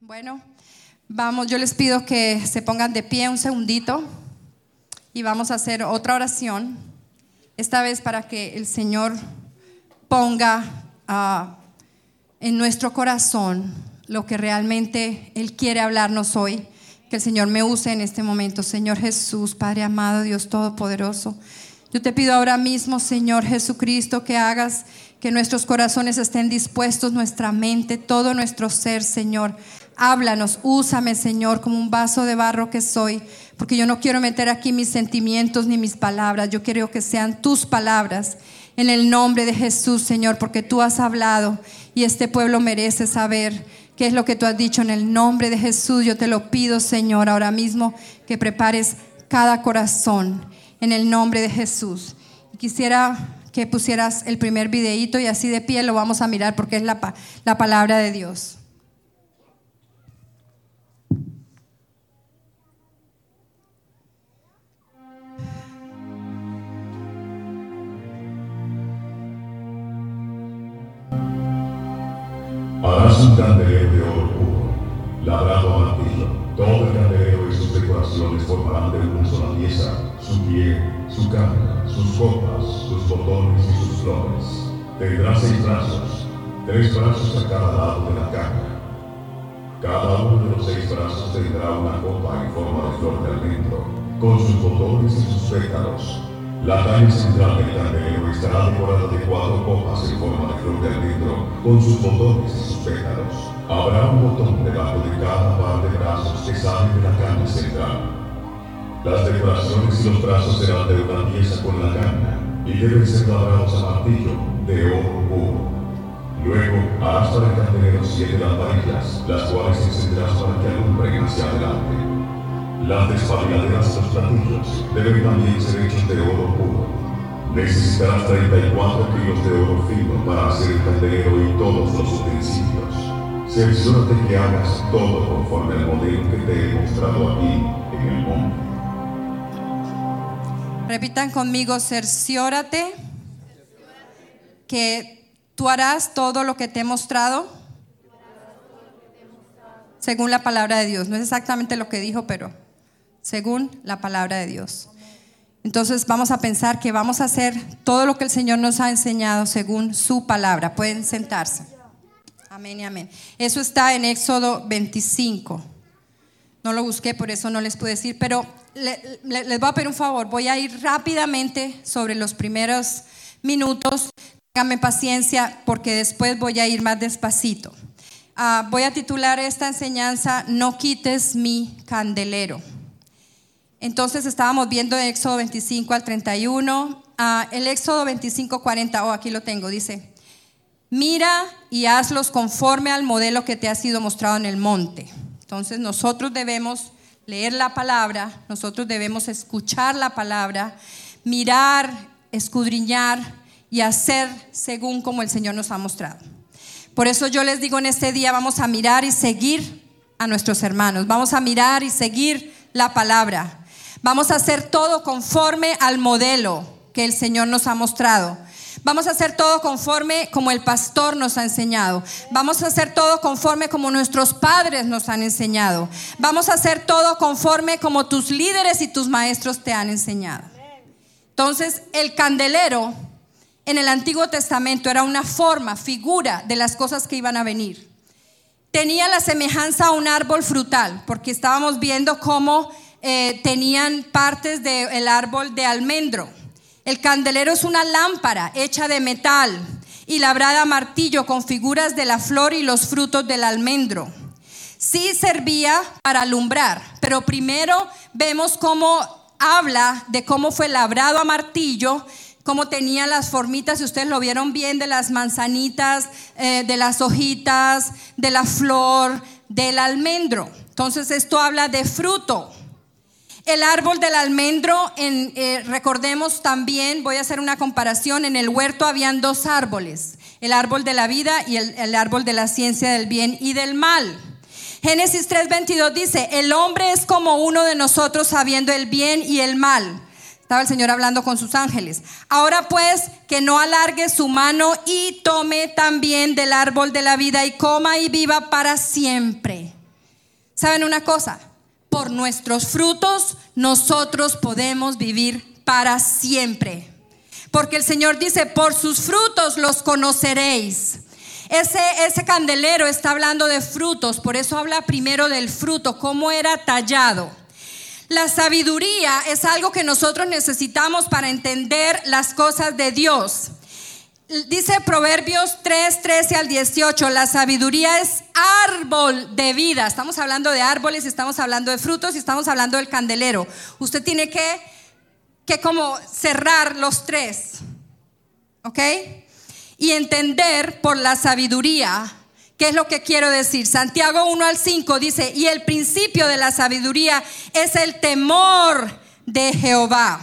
Bueno, vamos, yo les pido que se pongan de pie un segundito y vamos a hacer otra oración, esta vez para que el Señor ponga ah, en nuestro corazón lo que realmente Él quiere hablarnos hoy. Que el Señor me use en este momento. Señor Jesús, Padre amado, Dios Todopoderoso. Yo te pido ahora mismo, Señor Jesucristo, que hagas que nuestros corazones estén dispuestos, nuestra mente, todo nuestro ser, Señor, Háblanos, úsame, Señor, como un vaso de barro que soy, porque yo no quiero meter aquí mis sentimientos ni mis palabras, yo quiero que sean tus palabras. En el nombre de Jesús, Señor, porque tú has hablado y este pueblo merece saber qué es lo que tú has dicho. En el nombre de Jesús, yo te lo pido, Señor, ahora mismo que prepares cada corazón. En el nombre de Jesús. Quisiera que pusieras el primer videíto y así de pie lo vamos a mirar porque es la, la palabra de Dios. Harás un candelero de oro puro, labrado a martillo. Todo el candelero y sus decoraciones formarán de una sola pieza, su pie, su cámara, sus copas, sus botones y sus flores. Tendrá seis brazos, tres brazos a cada lado de la cámara. Cada uno de los seis brazos tendrá una copa en forma de flor de almendro, con sus botones y sus pétalos la talla central del candelero estará decorada de cuatro copas en forma de flor de almendro, con sus botones y sus pétalos. Habrá un botón debajo de cada par de brazos que sale de la caña central. Las decoraciones y los brazos serán de una pieza con la caña y deben ser labrados a martillo de oro puro. Luego harás para el candelero siete lamparillas, las cuales encenderás para que alumbren hacia adelante. Las despabiladeras de los platillos deben ser hechos de oro puro. Necesitarás 34 kilos de oro fino para hacer el candelero y todos los utensilios. Cerciórate que hagas todo conforme al modelo que te he mostrado aquí en el monte. Repitan conmigo, cerciórate que tú harás todo lo que te he mostrado según la palabra de Dios. No es exactamente lo que dijo, pero según la palabra de Dios. Entonces vamos a pensar que vamos a hacer todo lo que el Señor nos ha enseñado según su palabra. Pueden sentarse. Amén y amén. Eso está en Éxodo 25. No lo busqué, por eso no les puedo decir, pero les voy a pedir un favor. Voy a ir rápidamente sobre los primeros minutos. Ténganme paciencia porque después voy a ir más despacito. Ah, voy a titular esta enseñanza, No quites mi candelero. Entonces estábamos viendo Éxodo 25 al 31. Ah, el Éxodo 25, 40, oh, aquí lo tengo, dice, mira y hazlos conforme al modelo que te ha sido mostrado en el monte. Entonces nosotros debemos leer la palabra, nosotros debemos escuchar la palabra, mirar, escudriñar y hacer según como el Señor nos ha mostrado. Por eso yo les digo en este día, vamos a mirar y seguir a nuestros hermanos, vamos a mirar y seguir la palabra. Vamos a hacer todo conforme al modelo que el Señor nos ha mostrado. Vamos a hacer todo conforme como el pastor nos ha enseñado. Vamos a hacer todo conforme como nuestros padres nos han enseñado. Vamos a hacer todo conforme como tus líderes y tus maestros te han enseñado. Entonces, el candelero en el Antiguo Testamento era una forma, figura de las cosas que iban a venir. Tenía la semejanza a un árbol frutal, porque estábamos viendo cómo eh, tenían partes del árbol de almendro. El candelero es una lámpara hecha de metal y labrada a martillo con figuras de la flor y los frutos del almendro. Sí servía para alumbrar, pero primero vemos cómo habla de cómo fue labrado a martillo, cómo tenía las formitas, si ustedes lo vieron bien, de las manzanitas, eh, de las hojitas, de la flor, del almendro. Entonces esto habla de fruto. El árbol del almendro, en, eh, recordemos también, voy a hacer una comparación, en el huerto habían dos árboles, el árbol de la vida y el, el árbol de la ciencia del bien y del mal. Génesis 3:22 dice, el hombre es como uno de nosotros sabiendo el bien y el mal. Estaba el Señor hablando con sus ángeles. Ahora pues, que no alargue su mano y tome también del árbol de la vida y coma y viva para siempre. ¿Saben una cosa? Por nuestros frutos nosotros podemos vivir para siempre. Porque el Señor dice, por sus frutos los conoceréis. Ese, ese candelero está hablando de frutos, por eso habla primero del fruto, cómo era tallado. La sabiduría es algo que nosotros necesitamos para entender las cosas de Dios. Dice Proverbios 3, 13 al 18, la sabiduría es árbol de vida. Estamos hablando de árboles, estamos hablando de frutos y estamos hablando del candelero. Usted tiene que, que como cerrar los tres, ¿ok? Y entender por la sabiduría ¿Qué es lo que quiero decir? Santiago 1 al 5 dice, y el principio de la sabiduría es el temor de Jehová.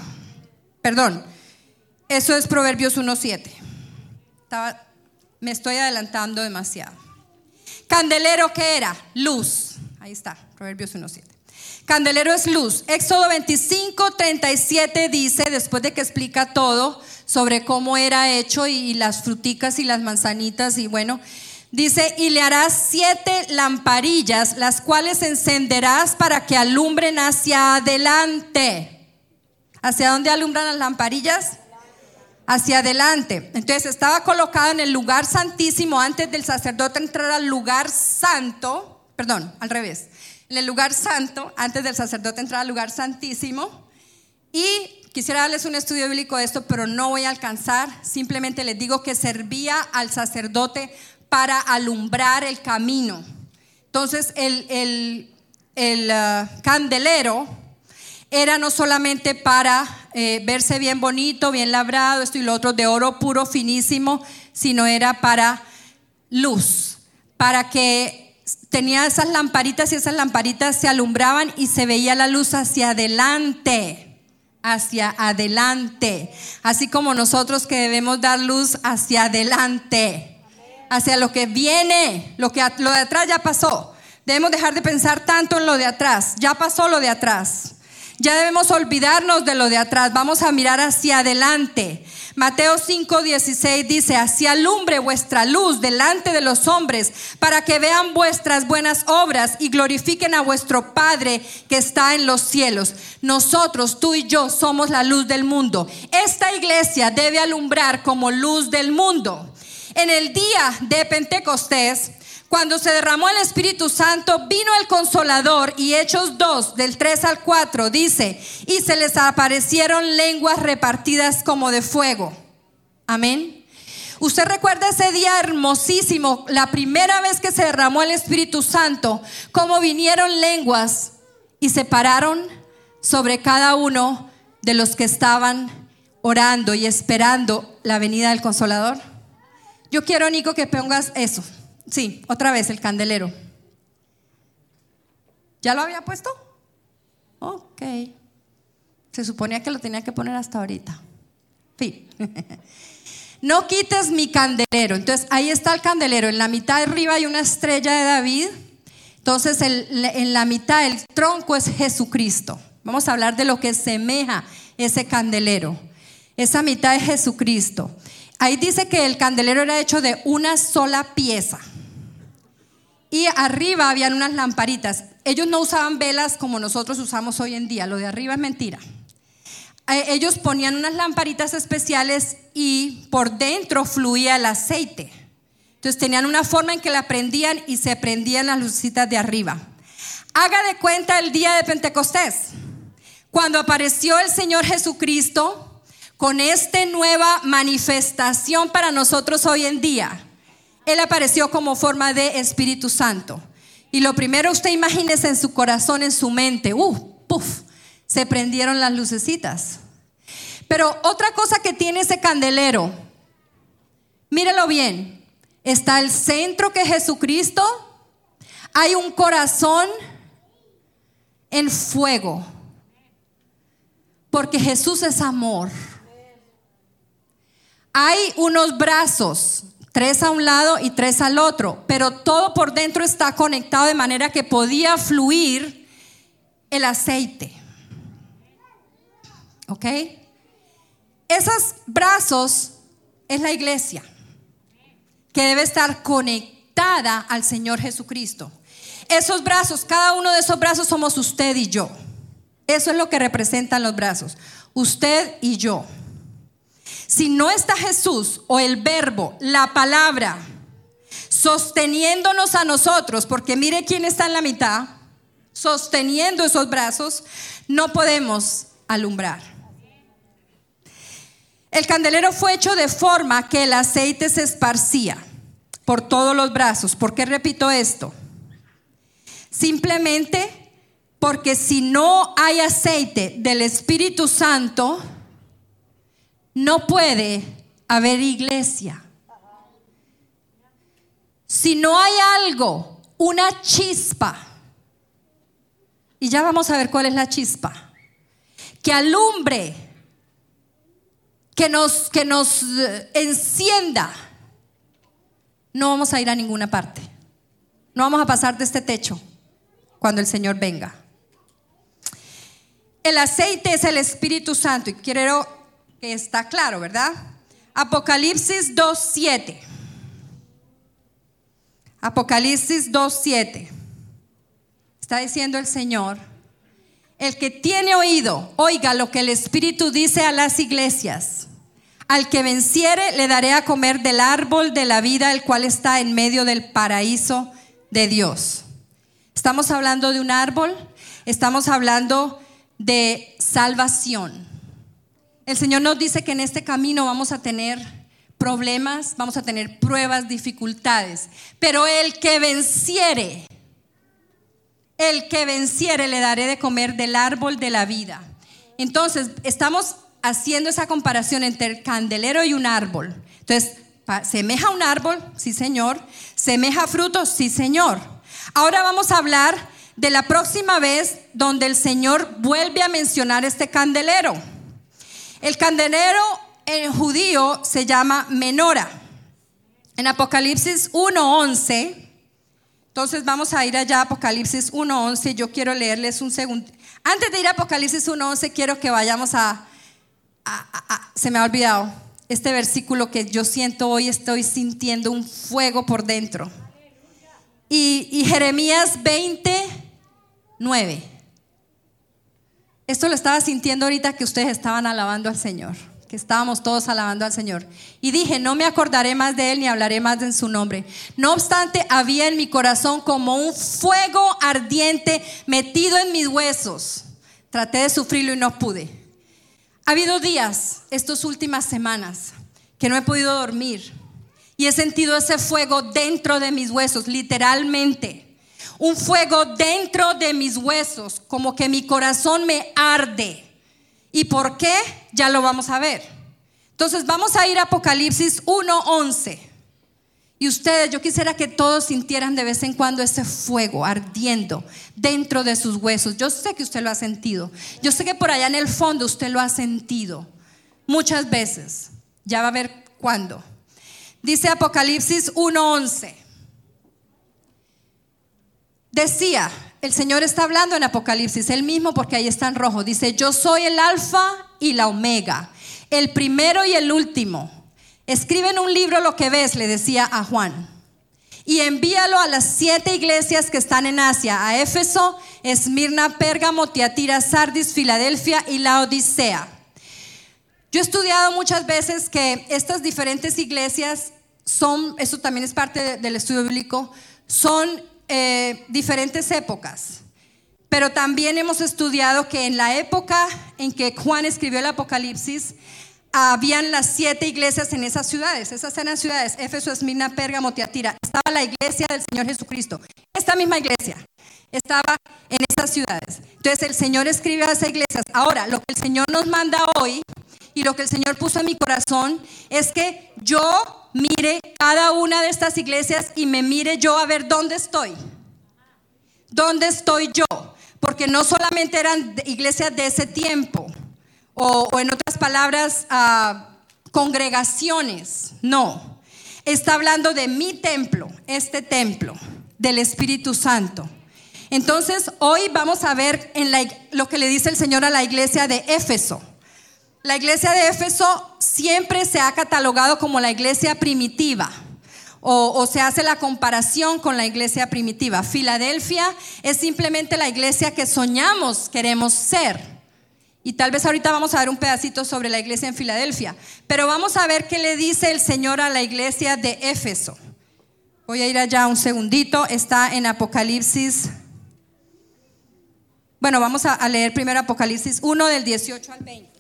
Perdón, eso es Proverbios 1, 7 me estoy adelantando demasiado. Candelero, ¿qué era? Luz. Ahí está, Proverbios 1.7. Candelero es luz. Éxodo 25, 37 dice, después de que explica todo sobre cómo era hecho y, las fruticas y las manzanitas y bueno, dice, y le harás siete lamparillas, las cuales encenderás para que alumbren hacia adelante. ¿Hacia dónde alumbran las lamparillas? Hacia adelante. Entonces estaba colocado en el lugar santísimo antes del sacerdote entrar al lugar santo, perdón, al revés, en el lugar santo, antes del sacerdote entrar al lugar santísimo. Y quisiera darles un estudio bíblico de esto, pero no voy a alcanzar. Simplemente les digo que servía al sacerdote para alumbrar el camino. Entonces el, el, el uh, candelero era no solamente para eh, verse bien bonito, bien labrado, esto y lo otro, de oro puro, finísimo, sino era para luz, para que tenía esas lamparitas y esas lamparitas se alumbraban y se veía la luz hacia adelante, hacia adelante, así como nosotros que debemos dar luz hacia adelante, hacia lo que viene, lo que lo de atrás ya pasó. Debemos dejar de pensar tanto en lo de atrás, ya pasó lo de atrás. Ya debemos olvidarnos de lo de atrás, vamos a mirar hacia adelante. Mateo 5:16 dice, así alumbre vuestra luz delante de los hombres, para que vean vuestras buenas obras y glorifiquen a vuestro Padre que está en los cielos. Nosotros, tú y yo, somos la luz del mundo. Esta iglesia debe alumbrar como luz del mundo. En el día de Pentecostés, cuando se derramó el Espíritu Santo, vino el consolador y Hechos 2, del 3 al 4, dice, y se les aparecieron lenguas repartidas como de fuego. Amén. Usted recuerda ese día hermosísimo, la primera vez que se derramó el Espíritu Santo, cómo vinieron lenguas y se pararon sobre cada uno de los que estaban orando y esperando la venida del consolador. Yo quiero, Nico, que pongas eso. Sí, otra vez el candelero. ¿Ya lo había puesto? Ok. Se suponía que lo tenía que poner hasta ahorita. Sí. no quites mi candelero. Entonces ahí está el candelero. En la mitad de arriba hay una estrella de David. Entonces en la mitad el tronco es Jesucristo. Vamos a hablar de lo que semeja ese candelero. Esa mitad es Jesucristo. Ahí dice que el candelero era hecho de una sola pieza y arriba habían unas lamparitas. Ellos no usaban velas como nosotros usamos hoy en día, lo de arriba es mentira. Eh, ellos ponían unas lamparitas especiales y por dentro fluía el aceite. Entonces tenían una forma en que la prendían y se prendían las lucitas de arriba. Haga de cuenta el día de Pentecostés, cuando apareció el Señor Jesucristo con esta nueva manifestación para nosotros hoy en día. Él apareció como forma de Espíritu Santo. Y lo primero usted imagínese en su corazón, en su mente, uh, puff, se prendieron las lucecitas. Pero otra cosa que tiene ese candelero, mírelo bien, está el centro que es Jesucristo, hay un corazón en fuego, porque Jesús es amor. Hay unos brazos tres a un lado y tres al otro, pero todo por dentro está conectado de manera que podía fluir el aceite. ¿Ok? Esos brazos es la iglesia que debe estar conectada al Señor Jesucristo. Esos brazos, cada uno de esos brazos somos usted y yo. Eso es lo que representan los brazos. Usted y yo. Si no está Jesús o el verbo, la palabra, sosteniéndonos a nosotros, porque mire quién está en la mitad, sosteniendo esos brazos, no podemos alumbrar. El candelero fue hecho de forma que el aceite se esparcía por todos los brazos. ¿Por qué repito esto? Simplemente porque si no hay aceite del Espíritu Santo, no puede haber iglesia. Si no hay algo, una chispa, y ya vamos a ver cuál es la chispa, que alumbre, que nos, que nos eh, encienda, no vamos a ir a ninguna parte. No vamos a pasar de este techo cuando el Señor venga. El aceite es el Espíritu Santo y quiero está claro, ¿verdad? Apocalipsis 2.7. Apocalipsis 2.7. Está diciendo el Señor, el que tiene oído, oiga lo que el Espíritu dice a las iglesias. Al que venciere le daré a comer del árbol de la vida, el cual está en medio del paraíso de Dios. Estamos hablando de un árbol, estamos hablando de salvación. El Señor nos dice que en este camino vamos a tener problemas, vamos a tener pruebas, dificultades, pero el que venciere, el que venciere le daré de comer del árbol de la vida. Entonces, estamos haciendo esa comparación entre el candelero y un árbol. Entonces, semeja un árbol, sí señor, semeja frutos, sí señor. Ahora vamos a hablar de la próxima vez donde el Señor vuelve a mencionar este candelero. El candelero en judío se llama menora. En Apocalipsis 1.11, entonces vamos a ir allá a Apocalipsis 1.11, yo quiero leerles un segundo. Antes de ir a Apocalipsis 1.11, quiero que vayamos a, se me ha olvidado, este versículo que yo siento hoy, estoy sintiendo un fuego por dentro. Y, Jeremías 20, 9. Esto lo estaba sintiendo ahorita que ustedes estaban alabando al Señor, que estábamos todos alabando al Señor. Y dije, no me acordaré más de Él ni hablaré más en su nombre. No obstante, había en mi corazón como un fuego ardiente metido en mis huesos. Traté de sufrirlo y no pude. Ha habido días, estas últimas semanas, que no he podido dormir. Y he sentido ese fuego dentro de mis huesos, literalmente un fuego dentro de mis huesos, como que mi corazón me arde. ¿Y por qué? Ya lo vamos a ver. Entonces vamos a ir a Apocalipsis 1:11. Y ustedes, yo quisiera que todos sintieran de vez en cuando ese fuego ardiendo dentro de sus huesos. Yo sé que usted lo ha sentido. Yo sé que por allá en el fondo usted lo ha sentido muchas veces. Ya va a ver cuándo. Dice Apocalipsis 1:11. Decía, el Señor está hablando en Apocalipsis, él mismo porque ahí está en rojo. Dice, yo soy el alfa y la omega, el primero y el último. Escribe en un libro lo que ves, le decía a Juan. Y envíalo a las siete iglesias que están en Asia, a Éfeso, Esmirna, Pérgamo, Tiatira, Sardis, Filadelfia y la Odisea. Yo he estudiado muchas veces que estas diferentes iglesias son, eso también es parte del estudio bíblico, son eh, diferentes épocas, pero también hemos estudiado que en la época en que Juan escribió el Apocalipsis, habían las siete iglesias en esas ciudades. Esas eran ciudades, Éfeso, Esmirna, Pérgamo, Tiatira. Estaba la iglesia del Señor Jesucristo. Esta misma iglesia estaba en esas ciudades. Entonces el Señor escribe a esas iglesias. Ahora, lo que el Señor nos manda hoy y lo que el Señor puso en mi corazón es que yo mire cada una de estas iglesias y me mire yo a ver dónde estoy. ¿Dónde estoy yo? Porque no solamente eran iglesias de ese tiempo, o, en otras palabras, ah, congregaciones, no. Está hablando de mi templo, este templo del Espíritu Santo. Entonces, hoy vamos a ver en lo que le dice el Señor a la iglesia de Éfeso. La iglesia de Éfeso siempre se ha catalogado como la iglesia primitiva o, se hace la comparación con la iglesia primitiva. Filadelfia es simplemente la iglesia que soñamos queremos ser. Y tal vez ahorita vamos a ver un pedacito sobre la iglesia en Filadelfia. Pero vamos a ver qué le dice el Señor a la iglesia de Éfeso. Voy a ir allá un segundito. Está en Apocalipsis. Bueno, vamos a, leer primero Apocalipsis 1 del 18 al 20.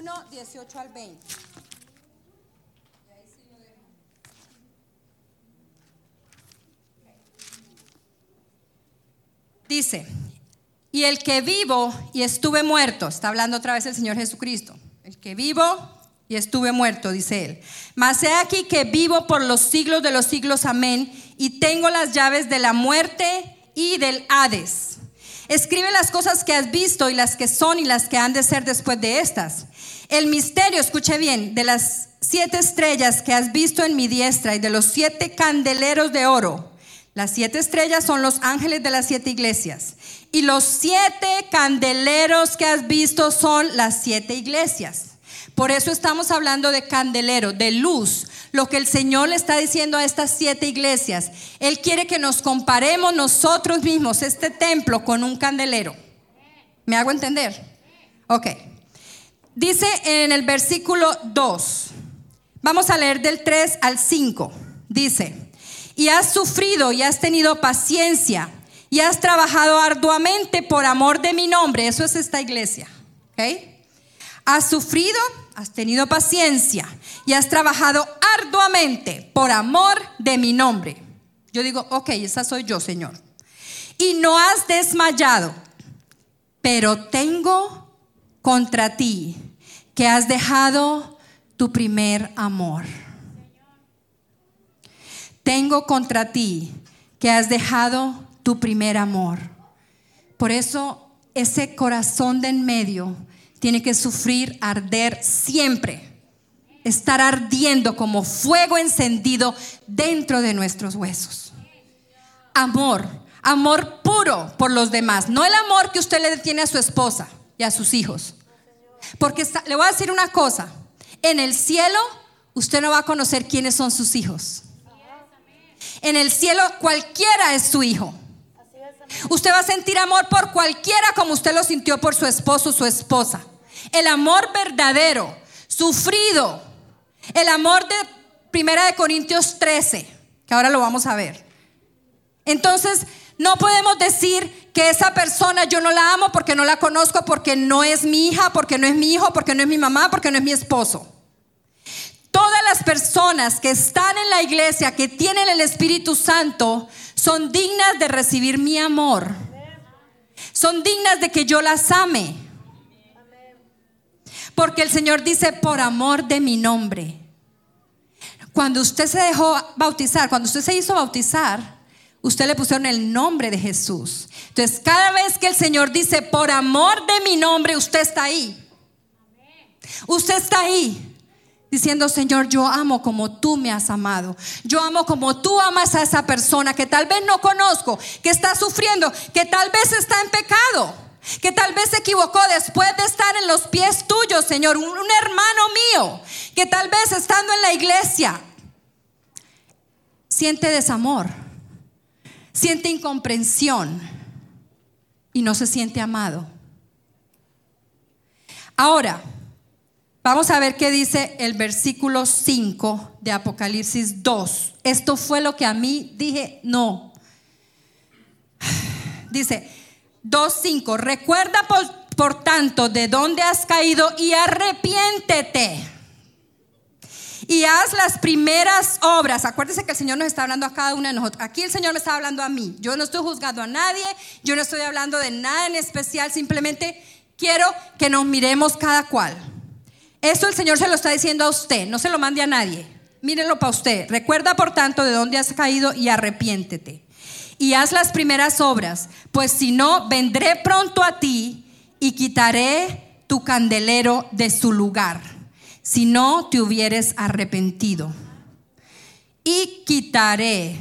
1, 18 al 20. Dice, y el que vivo y estuve muerto, está hablando otra vez el Señor Jesucristo, el que vivo y estuve muerto, dice él. Mas he aquí que vivo por los siglos de los siglos, amén, y tengo las llaves de la muerte y del Hades. Escribe las cosas que has visto y las que son y las que han de ser después de estas. El misterio, escuche bien, de las siete estrellas que has visto en mi diestra y de los siete candeleros de oro las siete estrellas son los ángeles de las siete iglesias. Y los siete candeleros que has visto son las siete iglesias. Por eso estamos hablando de candelero, de luz. Lo que el Señor le está diciendo a estas siete iglesias. Él quiere que nos comparemos nosotros mismos, este templo, con un candelero. ¿Me hago entender? Ok. Dice en el versículo 2. Vamos a leer del 3 al 5. Dice y has sufrido y has tenido paciencia y has trabajado arduamente por amor de mi nombre. Eso es esta iglesia. Has sufrido, has tenido paciencia y has trabajado arduamente por amor de mi nombre. Yo digo, ok, esa soy yo, Señor. Y no has desmayado, pero tengo contra ti que has dejado tu primer amor tengo contra ti que has dejado tu primer amor. Por eso ese corazón de en medio tiene que sufrir, arder siempre, estar ardiendo como fuego encendido dentro de nuestros huesos. Amor, amor puro por los demás, no el amor que usted le tiene a su esposa y a sus hijos. Porque le voy a decir una cosa, en el cielo usted no va a conocer quiénes son sus hijos. En el cielo cualquiera es su hijo. Usted va a sentir amor por cualquiera como usted lo sintió por su esposo o su esposa. El amor verdadero, sufrido. El amor de Primera de Corintios 13, que ahora lo vamos a ver. Entonces, no podemos decir que esa persona yo no la amo porque no la conozco, porque no es mi hija, porque no es mi hijo, porque no es mi mamá, porque no es mi esposo. Todas las personas que están en la iglesia, que tienen el Espíritu Santo, son dignas de recibir mi amor. Son dignas de que yo las ame. Porque el Señor dice, por amor de mi nombre. Cuando usted se dejó bautizar, cuando usted se hizo bautizar, usted le pusieron el nombre de Jesús. Entonces, cada vez que el Señor dice, por amor de mi nombre, usted está ahí. Usted está ahí diciendo, Señor, yo amo como tú me has amado. Yo amo como tú amas a esa persona que tal vez no conozco, que está sufriendo, que tal vez está en pecado, que tal vez se equivocó después de estar en los pies tuyos, Señor, un, hermano mío, que tal vez estando en la iglesia siente desamor, siente incomprensión y no se siente amado. Ahora, Vamos a ver qué dice el versículo 5 de Apocalipsis 2. Esto fue lo que a mí dije, no. Dice 2.5, recuerda por, por tanto de dónde has caído y arrepiéntete. Y haz las primeras obras. Acuérdese que el Señor nos está hablando a cada una de nosotros. Aquí el Señor me está hablando a mí. Yo no estoy juzgando a nadie. Yo no estoy hablando de nada en especial. Simplemente quiero que nos miremos cada cual. Esto el Señor se lo está diciendo a usted, no se lo mande a nadie. Mírenlo para usted. Recuerda, por tanto, de dónde has caído y arrepiéntete. Y haz las primeras obras, pues si no, vendré pronto a ti y quitaré tu candelero de su lugar, si no te hubieres arrepentido. Y quitaré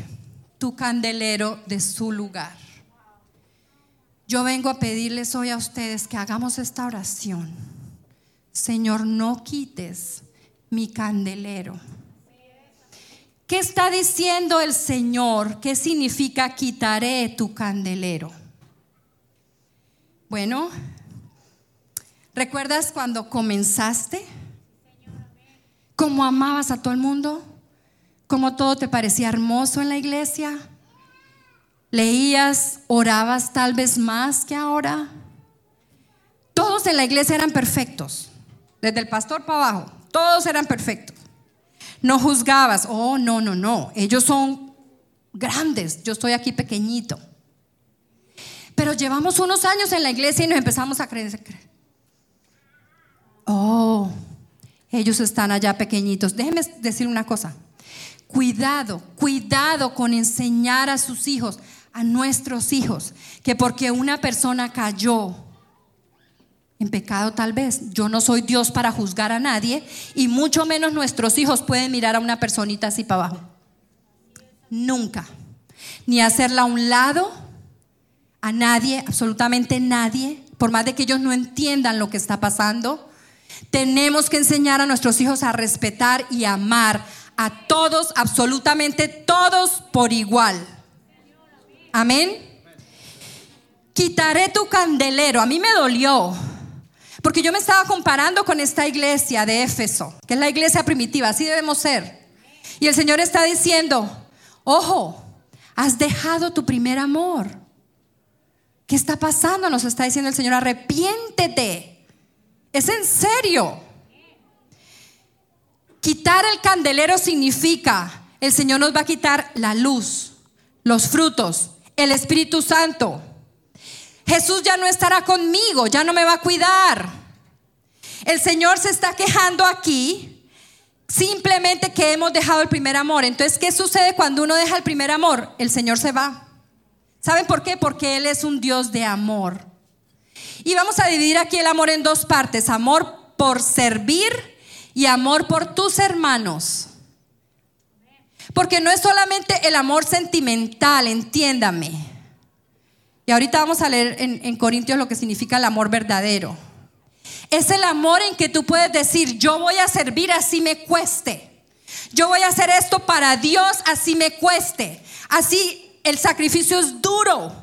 tu candelero de su lugar. Yo vengo a pedirles hoy a ustedes que hagamos esta oración Señor, no quites mi candelero. ¿Qué está diciendo el Señor? ¿Qué significa quitaré tu candelero? Bueno, ¿recuerdas cuando comenzaste? ¿Cómo amabas a todo el mundo? ¿Cómo todo te parecía hermoso en la iglesia? ¿Leías, orabas tal vez más que ahora? Todos en la iglesia eran perfectos, desde el pastor para abajo, todos eran perfectos. No juzgabas, oh, no, no, no, ellos son grandes, yo estoy aquí pequeñito. Pero llevamos unos años en la iglesia y nos empezamos a creer. Oh, ellos están allá pequeñitos. Déjenme decir una cosa. Cuidado, cuidado con enseñar a sus hijos, a nuestros hijos, que porque una persona cayó, en pecado tal vez. Yo no soy Dios para juzgar a nadie y mucho menos nuestros hijos pueden mirar a una personita así para abajo. Nunca. Ni hacerla a un lado, a nadie, absolutamente nadie, por más de que ellos no entiendan lo que está pasando. Tenemos que enseñar a nuestros hijos a respetar y amar a todos, absolutamente todos por igual. Amén. Quitaré tu candelero. A mí me dolió porque yo me estaba comparando con esta iglesia de Éfeso, que es la iglesia primitiva, así debemos ser. Y el Señor está diciendo, ojo, has dejado tu primer amor. ¿Qué está pasando? Nos está diciendo el Señor, arrepiéntete. Es en serio. Quitar el candelero significa, el Señor nos va a quitar la luz, los frutos, el Espíritu Santo. Jesús ya no estará conmigo, ya no me va a cuidar. El Señor se está quejando aquí simplemente que hemos dejado el primer amor. Entonces, ¿qué sucede cuando uno deja el primer amor? El Señor se va. ¿Saben por qué? Porque Él es un Dios de amor. Y vamos a dividir aquí el amor en dos partes, amor por servir y amor por tus hermanos. Porque no es solamente el amor sentimental, entiéndame. Y ahorita vamos a leer en, Corintios lo que significa el amor verdadero. Es el amor en que tú puedes decir, yo voy a servir así me cueste. Yo voy a hacer esto para Dios así me cueste. Así el sacrificio es duro.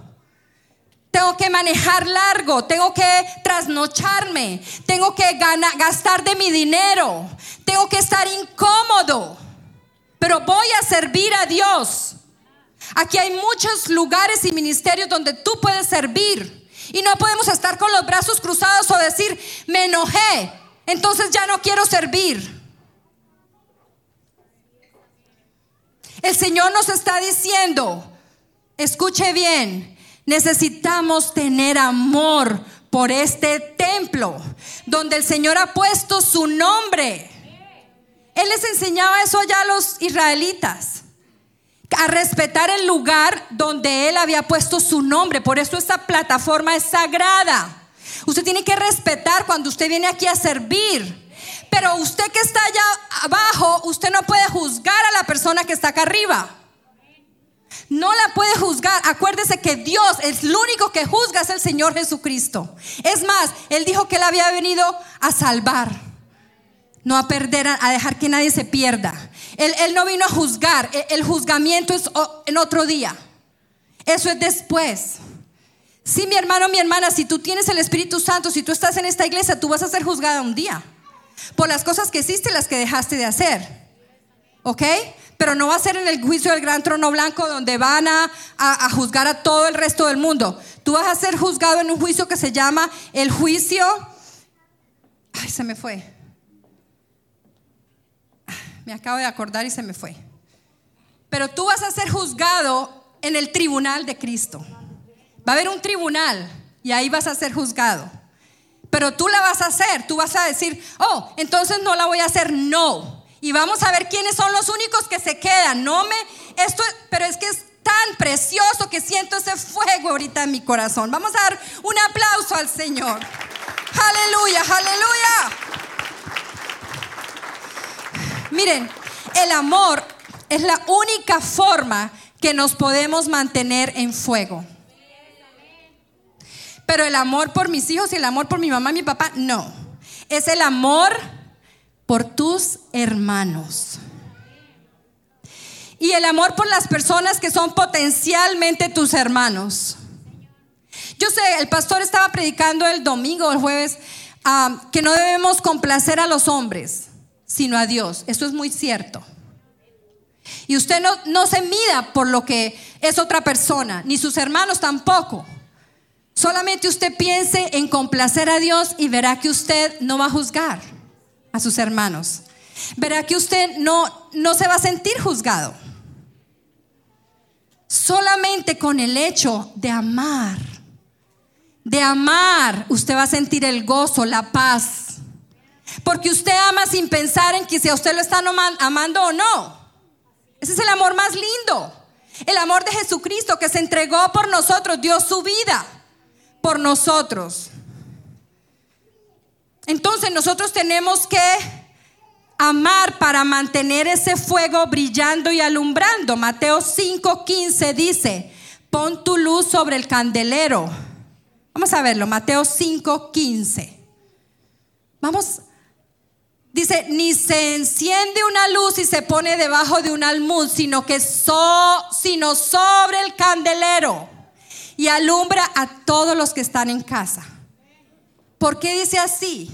Tengo que manejar largo, tengo que trasnocharme, tengo que gastar de mi dinero, tengo que estar incómodo, pero voy a servir a Dios. Aquí hay muchos lugares y ministerios donde tú puedes servir. Y no podemos estar con los brazos cruzados o decir, me enojé, entonces ya no quiero servir. El Señor nos está diciendo, escuche bien, necesitamos tener amor por este templo donde el Señor ha puesto su nombre. Él les enseñaba eso ya a los israelitas a respetar el lugar donde Él había puesto su nombre. Por eso esta plataforma es sagrada. Usted tiene que respetar cuando usted viene aquí a servir. Pero usted que está allá abajo, usted no puede juzgar a la persona que está acá arriba. No la puede juzgar. Acuérdese que Dios es el único que juzga es el Señor Jesucristo. Es más, Él dijo que Él había venido a salvar, no a perder, a dejar que nadie se pierda. Él, no vino a juzgar. El, el, juzgamiento es en otro día. Eso es después. Sí, mi hermano, mi hermana, si tú tienes el Espíritu Santo, si tú estás en esta iglesia, tú vas a ser juzgada un día. Por las cosas que hiciste las que dejaste de hacer. ¿Ok? Pero no va a ser en el juicio del gran trono blanco donde van a, a, juzgar a todo el resto del mundo. Tú vas a ser juzgado en un juicio que se llama el juicio... Ay, se me fue me acabo de acordar y se me fue. Pero tú vas a ser juzgado en el tribunal de Cristo. Va a haber un tribunal y ahí vas a ser juzgado. Pero tú la vas a hacer, tú vas a decir, oh, entonces no la voy a hacer, no. Y vamos a ver quiénes son los únicos que se quedan. No me, esto, pero es que es tan precioso que siento ese fuego ahorita en mi corazón. Vamos a dar un aplauso al Señor. Aleluya, aleluya. Miren, el amor es la única forma que nos podemos mantener en fuego. Pero el amor por mis hijos y el amor por mi mamá y mi papá, no. Es el amor por tus hermanos. y el amor por las personas que son potencialmente tus hermanos. Yo sé, el pastor estaba predicando el domingo, el jueves, ah, que no debemos complacer a los hombres, sino a Dios. Eso es muy cierto. Y usted no, no se mida por lo que es otra persona, ni sus hermanos tampoco. Solamente usted piense en complacer a Dios y verá que usted no va a juzgar a sus hermanos. Verá que usted no, no se va a sentir juzgado. Solamente con el hecho de amar, de amar, usted va a sentir el gozo, la paz. Porque usted ama sin pensar en que si a usted lo están amando o no. Ese es el amor más lindo. El amor de Jesucristo que se entregó por nosotros, dio su vida por nosotros. Entonces nosotros tenemos que amar para mantener ese fuego brillando y alumbrando. Mateo 5:15 dice, pon tu luz sobre el candelero. Vamos a verlo, Mateo 5:15. Vamos, dice, ni se enciende una luz y se pone debajo de un almud, sino que so, sino sobre el candelero y alumbra a todos los que están en casa. ¿Por qué dice así?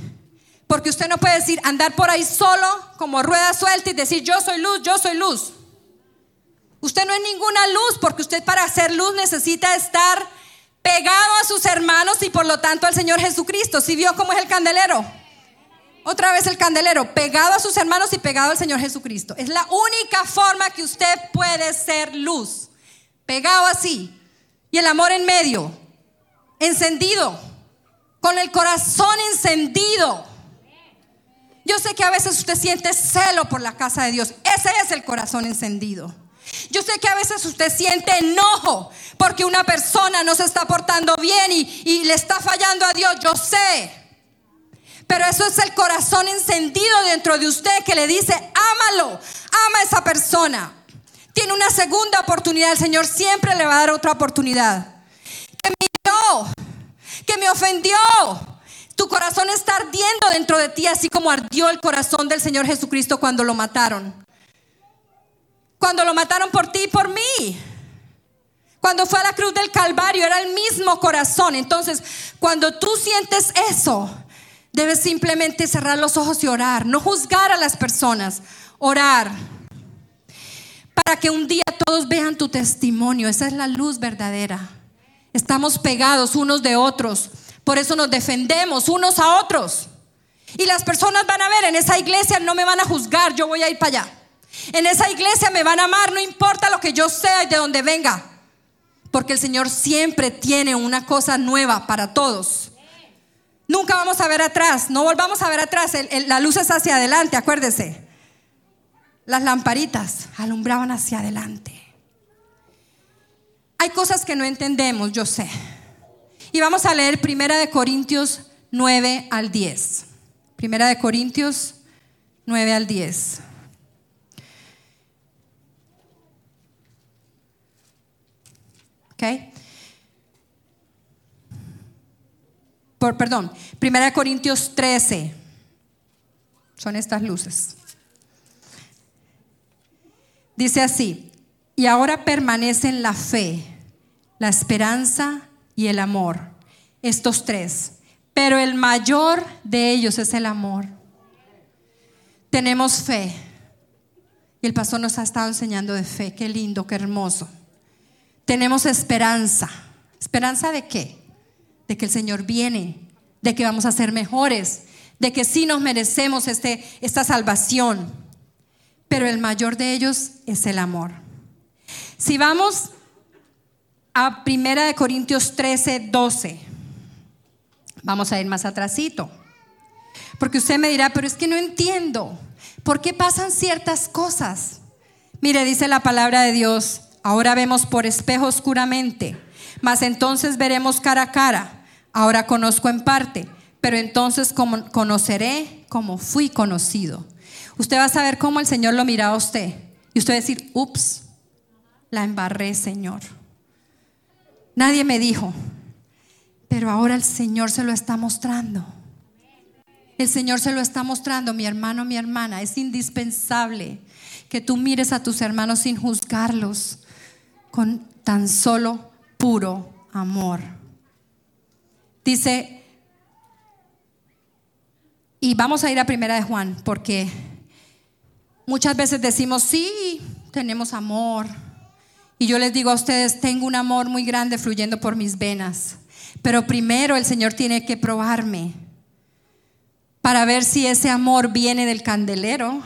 Porque usted no puede decir andar por ahí solo como rueda suelta y decir yo soy luz, yo soy luz. Usted no es ninguna luz porque usted para ser luz necesita estar pegado a sus hermanos y por lo tanto al Señor Jesucristo. ¿Sí vio cómo es el candelero? Otra vez el candelero, pegado a sus hermanos y pegado al Señor Jesucristo. Es la única forma que usted puede ser luz. Pegado así. Y el amor en medio. Encendido. Con el corazón encendido. Yo sé que a veces usted siente celo por la casa de Dios. Ese es el corazón encendido. Yo sé que a veces usted siente enojo porque una persona no se está portando bien y, le está fallando a Dios. Yo sé. Pero eso es el corazón encendido dentro de usted que le dice, ámalo, ama a esa persona. Tiene una segunda oportunidad. El Señor siempre le va a dar otra oportunidad. Que me dio, que me ofendió, tu corazón está ardiendo dentro de ti, así como ardió el corazón del Señor Jesucristo cuando lo mataron. Cuando lo mataron por ti y por mí. Cuando fue a la cruz del Calvario era el mismo corazón. Entonces, cuando tú sientes eso, debes simplemente cerrar los ojos y orar. No juzgar a las personas, orar. Para que un día todos vean tu testimonio. Esa es la luz verdadera. Estamos pegados unos de otros. Por eso nos defendemos unos a otros. Y las personas van a ver, en esa iglesia no me van a juzgar, yo voy a ir para allá. En esa iglesia me van a amar, no importa lo que yo sea y de donde venga. Porque el Señor siempre tiene una cosa nueva para todos. Nunca vamos a ver atrás, no volvamos a ver atrás. la luz es hacia adelante, acuérdese. Las lamparitas alumbraban hacia adelante. Hay cosas que no entendemos, yo sé. Y vamos a leer Primera de Corintios 9 al 10. Primera de Corintios 9 al 10. ¿Ok? Perdón, Primera de Corintios 13. Son estas luces. Dice así, y ahora permanecen la fe, la esperanza y el amor. Estos tres. Pero el mayor de ellos es el amor. Tenemos fe. Y el pastor nos ha estado enseñando de fe. Qué lindo, qué hermoso. Tenemos esperanza. ¿Esperanza de qué? De que el Señor viene, de que vamos a ser mejores, de que sí nos merecemos este, esta salvación. Pero el mayor de ellos es el amor. Si vamos a Primera de Corintios 13, 12. Vamos a ir más atrásito. Porque usted me dirá, pero es que no entiendo. ¿Por qué pasan ciertas cosas? Mire, dice la palabra de Dios, ahora vemos por espejo oscuramente, mas entonces veremos cara a cara. Ahora conozco en parte, pero entonces conoceré como fui conocido. Usted va a saber cómo el Señor lo mira a usted. Y usted va a decir, ups, la embarré, Señor. Nadie me dijo, pero ahora el Señor se lo está mostrando. El Señor se lo está mostrando, mi hermano, mi hermana. Es indispensable que tú mires a tus hermanos sin juzgarlos, con tan solo puro amor. Dice, y vamos a ir a Primera de Juan, porque muchas veces decimos, sí, tenemos amor. Y yo les digo a ustedes, tengo un amor muy grande fluyendo por mis venas. Pero primero el Señor tiene que probarme para ver si ese amor viene del candelero,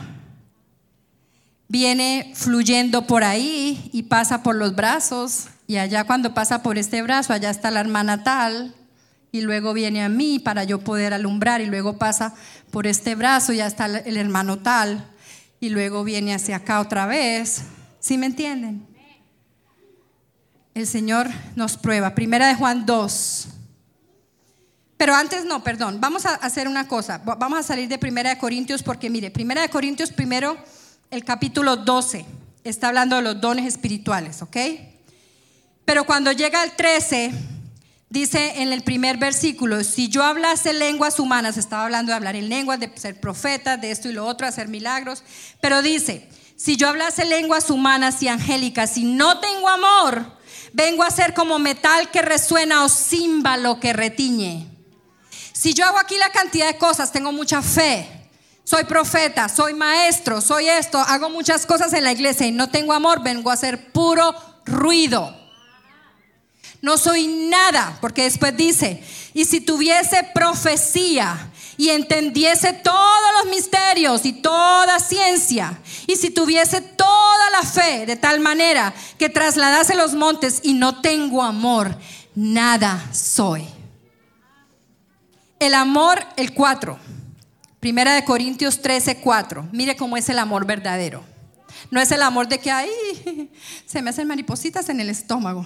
viene fluyendo por ahí y pasa por los brazos. Y allá cuando pasa por este brazo, allá está la hermana tal. Y luego viene a mí para yo poder alumbrar. Y luego pasa por este brazo y ya está el hermano tal. Y luego viene hacia acá otra vez. ¿Sí me entienden? El Señor nos prueba. Primera de Juan 2. Pero antes no, perdón. Vamos a hacer una cosa. Vamos a salir de Primera de Corintios porque mire, Primera de Corintios primero, el capítulo 12, está hablando de los dones espirituales, ¿ok? Pero cuando llega al 13, dice en el primer versículo, si yo hablase lenguas humanas, estaba hablando de hablar en lenguas, de ser profeta, de esto y lo otro, hacer milagros, pero dice, si yo hablase lenguas humanas y angélicas y no tengo amor, vengo a ser como metal que resuena o címbalo que retiñe. Si yo hago aquí la cantidad de cosas, tengo mucha fe, soy profeta, soy maestro, soy esto, hago muchas cosas en la iglesia y no tengo amor, vengo a ser puro ruido. No soy nada, porque después dice, y si tuviese profecía y entendiese todos los misterios y toda ciencia, y si tuviese toda la fe de tal manera que trasladase los montes y no tengo amor, nada soy. El amor, el 4. Primera de Corintios 13, 4. Mire cómo es el amor verdadero. No es el amor de que ahí se me hacen maripositas en el estómago.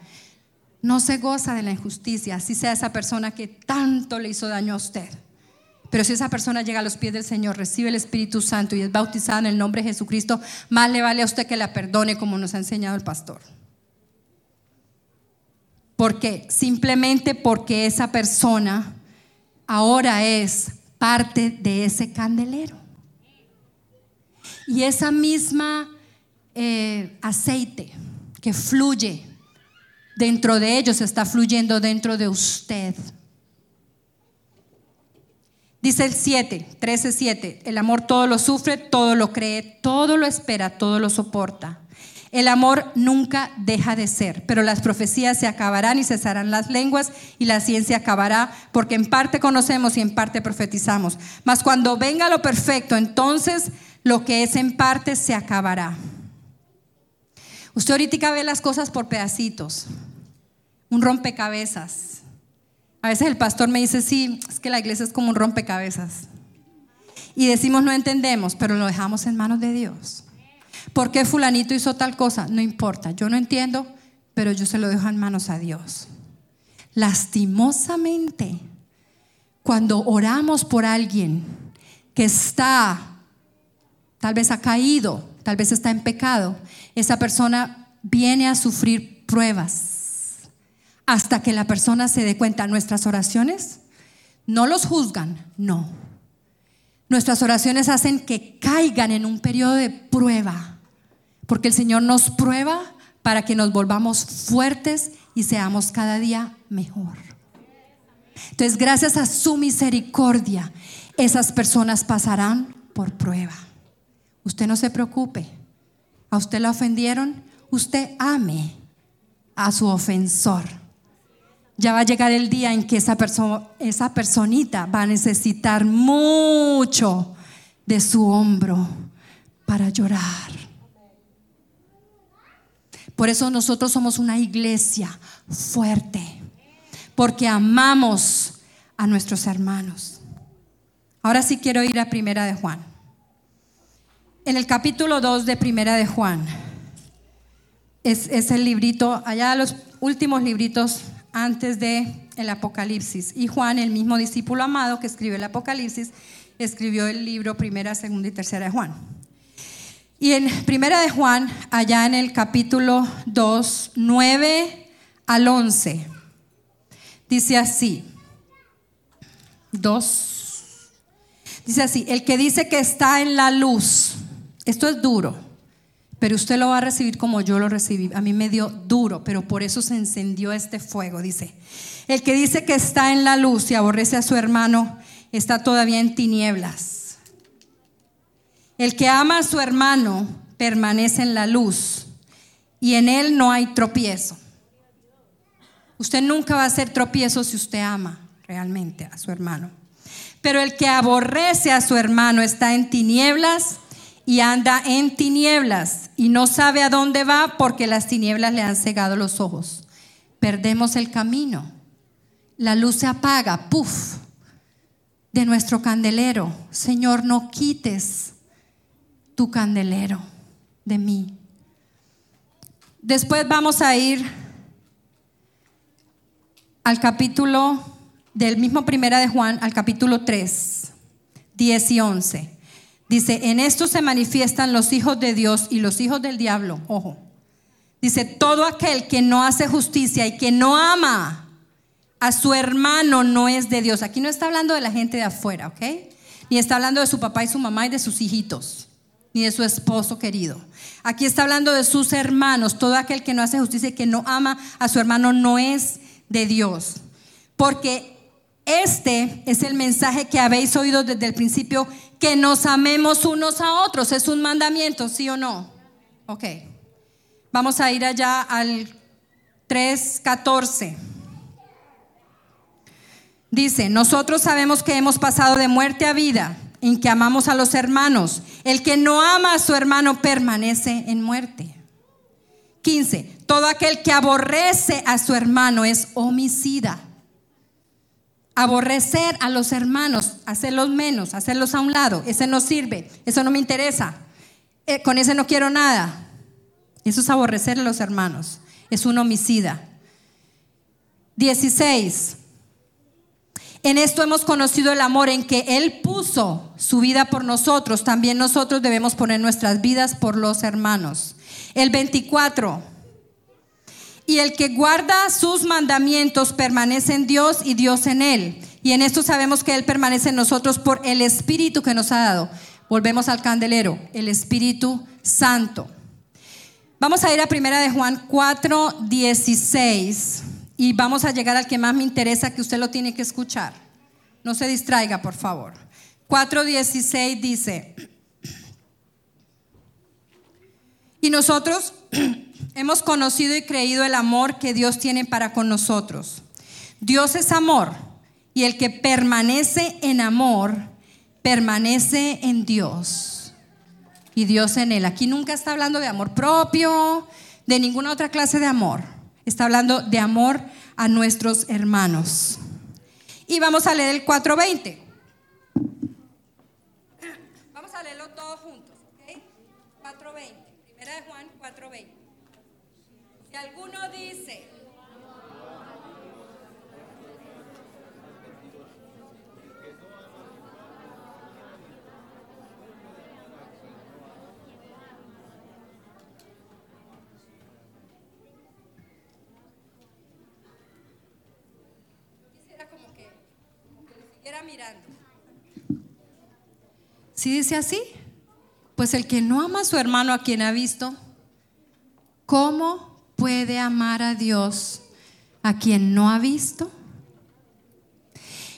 No se goza de la injusticia, así sea esa persona que tanto le hizo daño a usted. Pero si esa persona llega a los pies del Señor, recibe el Espíritu Santo y es bautizada en el nombre de Jesucristo, más le vale a usted que la perdone como nos ha enseñado el pastor. Porque simplemente porque esa persona ahora es parte de ese candelero. Y esa misma eh, aceite que fluye dentro de ellos está fluyendo dentro de usted. Dice el 7, 13, 7, el amor todo lo sufre, todo lo cree, todo lo espera, todo lo soporta. El amor nunca deja de ser, pero las profecías se acabarán y cesarán las lenguas y la ciencia acabará, porque en parte conocemos y en parte profetizamos. Mas cuando venga lo perfecto, entonces lo que es en parte se acabará. Usted ahorita ve las cosas por pedacitos, un rompecabezas. A veces el pastor me dice, sí, es que la iglesia es como un rompecabezas. Y decimos, no entendemos, pero lo dejamos en manos de Dios. ¿Por qué fulanito hizo tal cosa? No importa, yo no entiendo, pero yo se lo dejo en manos a Dios. Lastimosamente, cuando oramos por alguien que está, tal vez ha caído, tal vez está en pecado, esa persona viene a sufrir pruebas hasta que la persona se dé cuenta. Nuestras oraciones no los juzgan, no. Nuestras oraciones hacen que caigan en un periodo de prueba, porque el Señor nos prueba para que nos volvamos fuertes y seamos cada día mejor. Entonces, gracias a su misericordia, esas personas pasarán por prueba. Usted no se preocupe. A usted la ofendieron, usted ame a su ofensor ya va a llegar el día en que esa, esa personita va a necesitar mucho de su hombro para llorar. Por eso nosotros somos una iglesia fuerte, porque amamos a nuestros hermanos. Ahora sí quiero ir a Primera de Juan. En el capítulo 2 de Primera de Juan. Es, es el librito, allá los últimos libritos antes de Apocalipsis. Y Juan, el mismo discípulo amado que escribió el Apocalipsis, escribió el libro Primera, Segunda y Tercera de Juan. Y en Primera de Juan, allá en el capítulo 2, 9 al 11, dice así, 2, dice así, el que dice que está en la luz, esto es duro, pero usted lo va a recibir como yo lo recibí. A mí me dio duro, pero por eso se encendió este fuego, dice. El que dice que está en la luz y aborrece a su hermano, está todavía en tinieblas. El que ama a su hermano permanece en la luz y en él no hay tropiezo. Usted nunca va a hacer tropiezo si usted ama realmente a su hermano. Pero el que aborrece a su hermano está en tinieblas y anda en tinieblas y no sabe a dónde va porque las tinieblas le han cegado los ojos. Perdemos el camino. La luz se apaga, puff, de nuestro candelero. Señor, no quites tu candelero de mí. Después vamos a ir al capítulo del mismo primera de Juan, al capítulo 3, 10 y 11. Dice, en esto se manifiestan los hijos de Dios y los hijos del diablo. Ojo. Dice, todo aquel que no hace justicia y que no ama a su hermano no es de Dios. Aquí no está hablando de la gente de afuera, ¿ok? Ni está hablando de su papá y su mamá y de sus hijitos, ni de su esposo querido. Aquí está hablando de sus hermanos. Todo aquel que no hace justicia y que no ama a su hermano no es de Dios. Porque este es el mensaje que habéis oído desde el principio, que nos amemos unos a otros. Es un mandamiento, ¿sí o no? Ok. Vamos a ir allá al 3.14. Dice, nosotros sabemos que hemos pasado de muerte a vida, en que amamos a los hermanos. El que no ama a su hermano permanece en muerte. 15. Todo aquel que aborrece a su hermano es homicida. Aborrecer a los hermanos, hacerlos menos, hacerlos a un lado, ese no sirve, eso no me interesa, eh, con ese no quiero nada. Eso es aborrecer a los hermanos, es un homicida. 16. En esto hemos conocido el amor en que Él puso su vida por nosotros. También nosotros debemos poner nuestras vidas por los hermanos. El 24. Y el que guarda sus mandamientos permanece en Dios y Dios en él. Y en esto sabemos que Él permanece en nosotros por el Espíritu que nos ha dado. Volvemos al candelero, el Espíritu Santo. Vamos a ir a primera de Juan 4, 16 y vamos a llegar al que más me interesa que usted lo tiene que escuchar. No se distraiga, por favor. 4.16 dice, y nosotros hemos conocido y creído el amor que Dios tiene para con nosotros. Dios es amor y el que permanece en amor, permanece en Dios y Dios en él. Aquí nunca está hablando de amor propio, de ninguna otra clase de amor. Está hablando de amor a nuestros hermanos. Y vamos a leer el 4.20. Vamos a leerlo todos juntos. ¿ok? 4.20. Primera de Juan 4.20. Alguno dice, siguiera mirando. Si dice así, pues el que no ama a su hermano a quien ha visto, ¿cómo puede amar a Dios a quien no ha visto?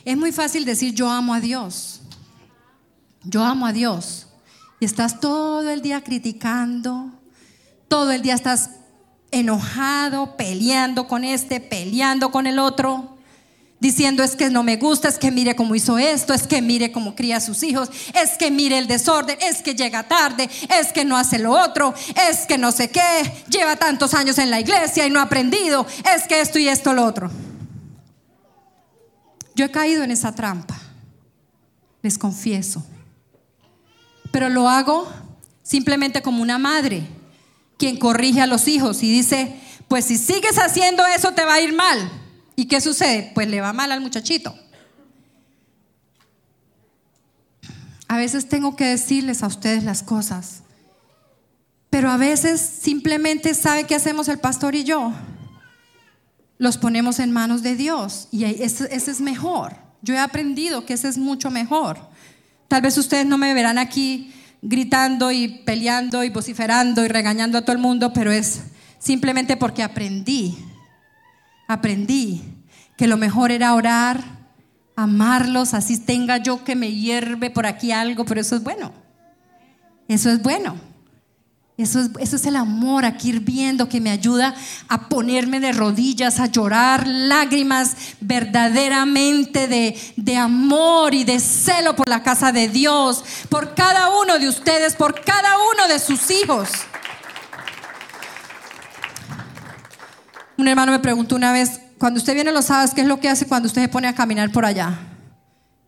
Es muy fácil decir yo amo a Dios. Yo amo a Dios. Y estás todo el día criticando, todo el día estás enojado, peleando con este, peleando con el otro, diciendo es que no me gusta, es que mire cómo hizo esto, es que mire cómo cría a sus hijos, es que mire el desorden, es que llega tarde, es que no hace lo otro, es que no sé qué, lleva tantos años en la iglesia y no ha aprendido, es que esto y esto lo otro. Yo he caído en esa trampa, les confieso, pero lo hago simplemente como una madre, quien corrige a los hijos y dice, pues si sigues haciendo eso te va a ir mal. ¿Y qué sucede? Pues le va mal al muchachito. A veces tengo que decirles a ustedes las cosas, pero a veces simplemente sabe qué hacemos el pastor y yo. Los ponemos en manos de Dios y ese, ese es mejor. Yo he aprendido que ese es mucho mejor. Tal vez ustedes no me verán aquí gritando y peleando y vociferando y regañando a todo el mundo, pero es simplemente porque aprendí, aprendí que lo mejor era orar, amarlos, así tenga yo que me hierve por aquí algo, pero eso es bueno, eso es bueno. Eso es, el amor aquí hirviendo que me ayuda a ponerme de rodillas, a llorar lágrimas verdaderamente de, de amor y de celo por la casa de Dios, por cada uno de ustedes, por cada uno de sus hijos. Un hermano me preguntó una vez, cuando usted viene los sábados, ¿qué es lo que hace cuando usted se pone a caminar por allá?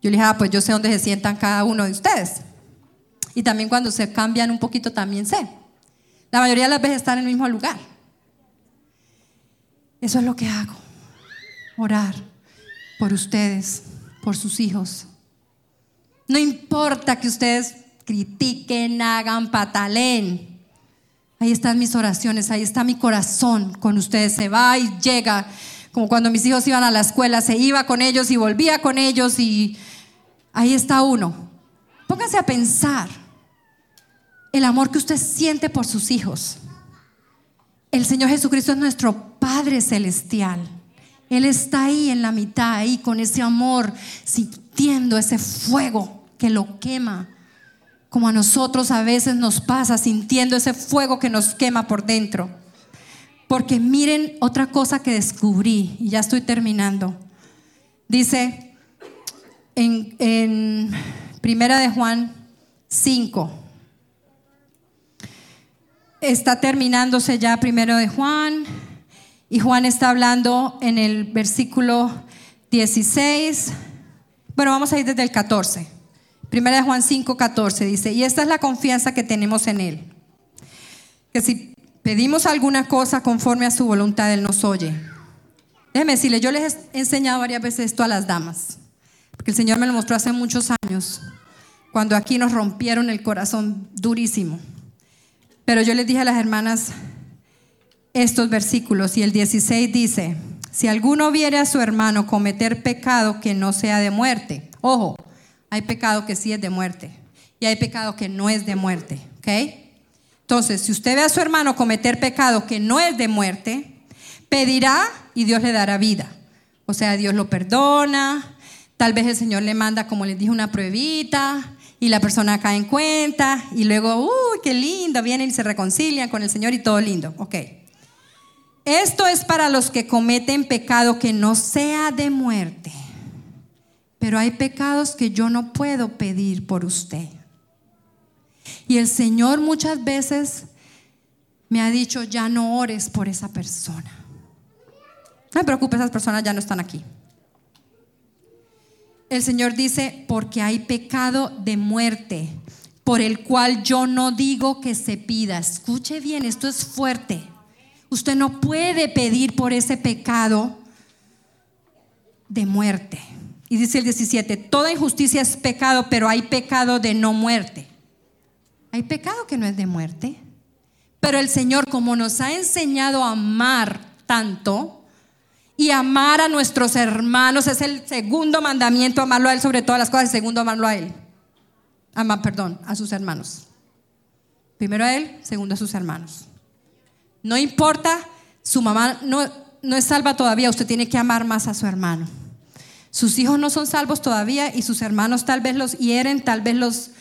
Yo le dije, ah, pues yo sé dónde se sientan cada uno de ustedes. Y también cuando se cambian un poquito, también sé. La mayoría de las veces están en el mismo lugar. Eso es lo que hago. Orar por ustedes, por sus hijos. No importa que ustedes critiquen, hagan, patalen. Ahí están mis oraciones, ahí está mi corazón con ustedes. Se va y llega. Como cuando mis hijos iban a la escuela, se iba con ellos y volvía con ellos y ahí está uno. Póngase a pensar el amor que usted siente por sus hijos. El Señor Jesucristo es nuestro Padre Celestial. Él está ahí en la mitad, ahí con ese amor, sintiendo ese fuego que lo quema, como a nosotros a veces nos pasa, sintiendo ese fuego que nos quema por dentro. Porque miren otra cosa que descubrí, y ya estoy terminando. Dice en, en Primera de Juan 5, está terminándose ya primero de Juan y Juan está hablando en el versículo 16. Bueno, vamos a ir desde el 14. Primera de Juan 5, 14 dice, y esta es la confianza que tenemos en Él, que si pedimos alguna cosa conforme a su voluntad, Él nos oye. Déjeme decirle, yo les he enseñado varias veces esto a las damas, porque el Señor me lo mostró hace muchos años, cuando aquí nos rompieron el corazón durísimo. Pero yo les dije a las hermanas estos versículos y el 16 dice, si alguno viere a su hermano cometer pecado que no sea de muerte, ojo, hay pecado que sí es de muerte y hay pecado que no es de muerte, ¿ok? Entonces, si usted ve a su hermano cometer pecado que no es de muerte, pedirá y Dios le dará vida. O sea, Dios lo perdona, tal vez el Señor le manda, como les dije, una pruebita, y la persona cae en cuenta y luego, uy, qué lindo, vienen y se reconcilian con el Señor y todo lindo. Ok. Esto es para los que cometen pecado que no sea de muerte. Pero hay pecados que yo no puedo pedir por usted. Y el Señor muchas veces me ha dicho, ya no ores por esa persona. No me preocupe, esas personas ya no están aquí el Señor dice, porque hay pecado de muerte, por el cual yo no digo que se pida. Escuche bien, esto es fuerte. Usted no puede pedir por ese pecado de muerte. Y dice el 17, toda injusticia es pecado, pero hay pecado de no muerte. Hay pecado que no es de muerte. Pero el Señor, como nos ha enseñado a amar tanto, y amar a nuestros hermanos es el segundo mandamiento, amarlo a Él sobre todas las cosas, el segundo amarlo a Él. Amar, perdón, a sus hermanos. Primero a Él, segundo a sus hermanos. No importa, su mamá no, no es salva todavía, usted tiene que amar más a su hermano. Sus hijos no son salvos todavía y sus hermanos tal vez los hieren, tal vez los,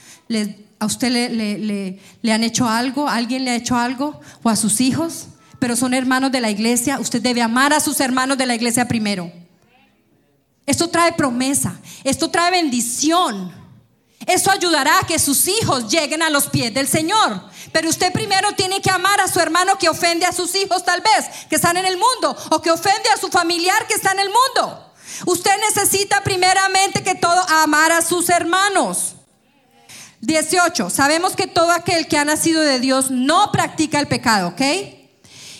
a usted le, le, le han hecho algo, alguien le ha hecho algo, o a sus hijos pero son hermanos de la iglesia, usted debe amar a sus hermanos de la iglesia primero. Esto trae promesa, esto trae bendición. Eso ayudará a que sus hijos lleguen a los pies del Señor. Pero usted primero tiene que amar a su hermano que ofende a sus hijos tal vez, que están en el mundo, o que ofende a su familiar que está en el mundo. Usted necesita primeramente que todo amar a sus hermanos. 18. Sabemos que todo aquel que ha nacido de Dios no practica el pecado, ¿ok?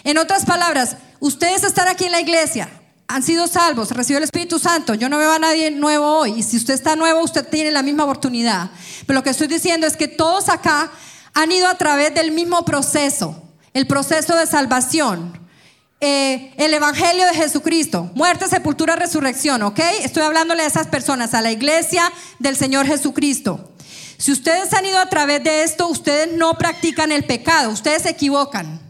En otras palabras, ustedes están aquí en la iglesia, han sido salvos, recibió el Espíritu Santo. Yo no veo a nadie nuevo hoy. Y si usted está nuevo, usted tiene la misma oportunidad. Pero lo que estoy diciendo es que todos acá han ido a través del mismo proceso, el proceso de salvación. Eh, el Evangelio de Jesucristo, muerte, sepultura, resurrección, ¿ok? Estoy hablándole a esas personas, a la iglesia del Señor Jesucristo. Si ustedes han ido a través de esto, ustedes no practican el pecado, ustedes se equivocan.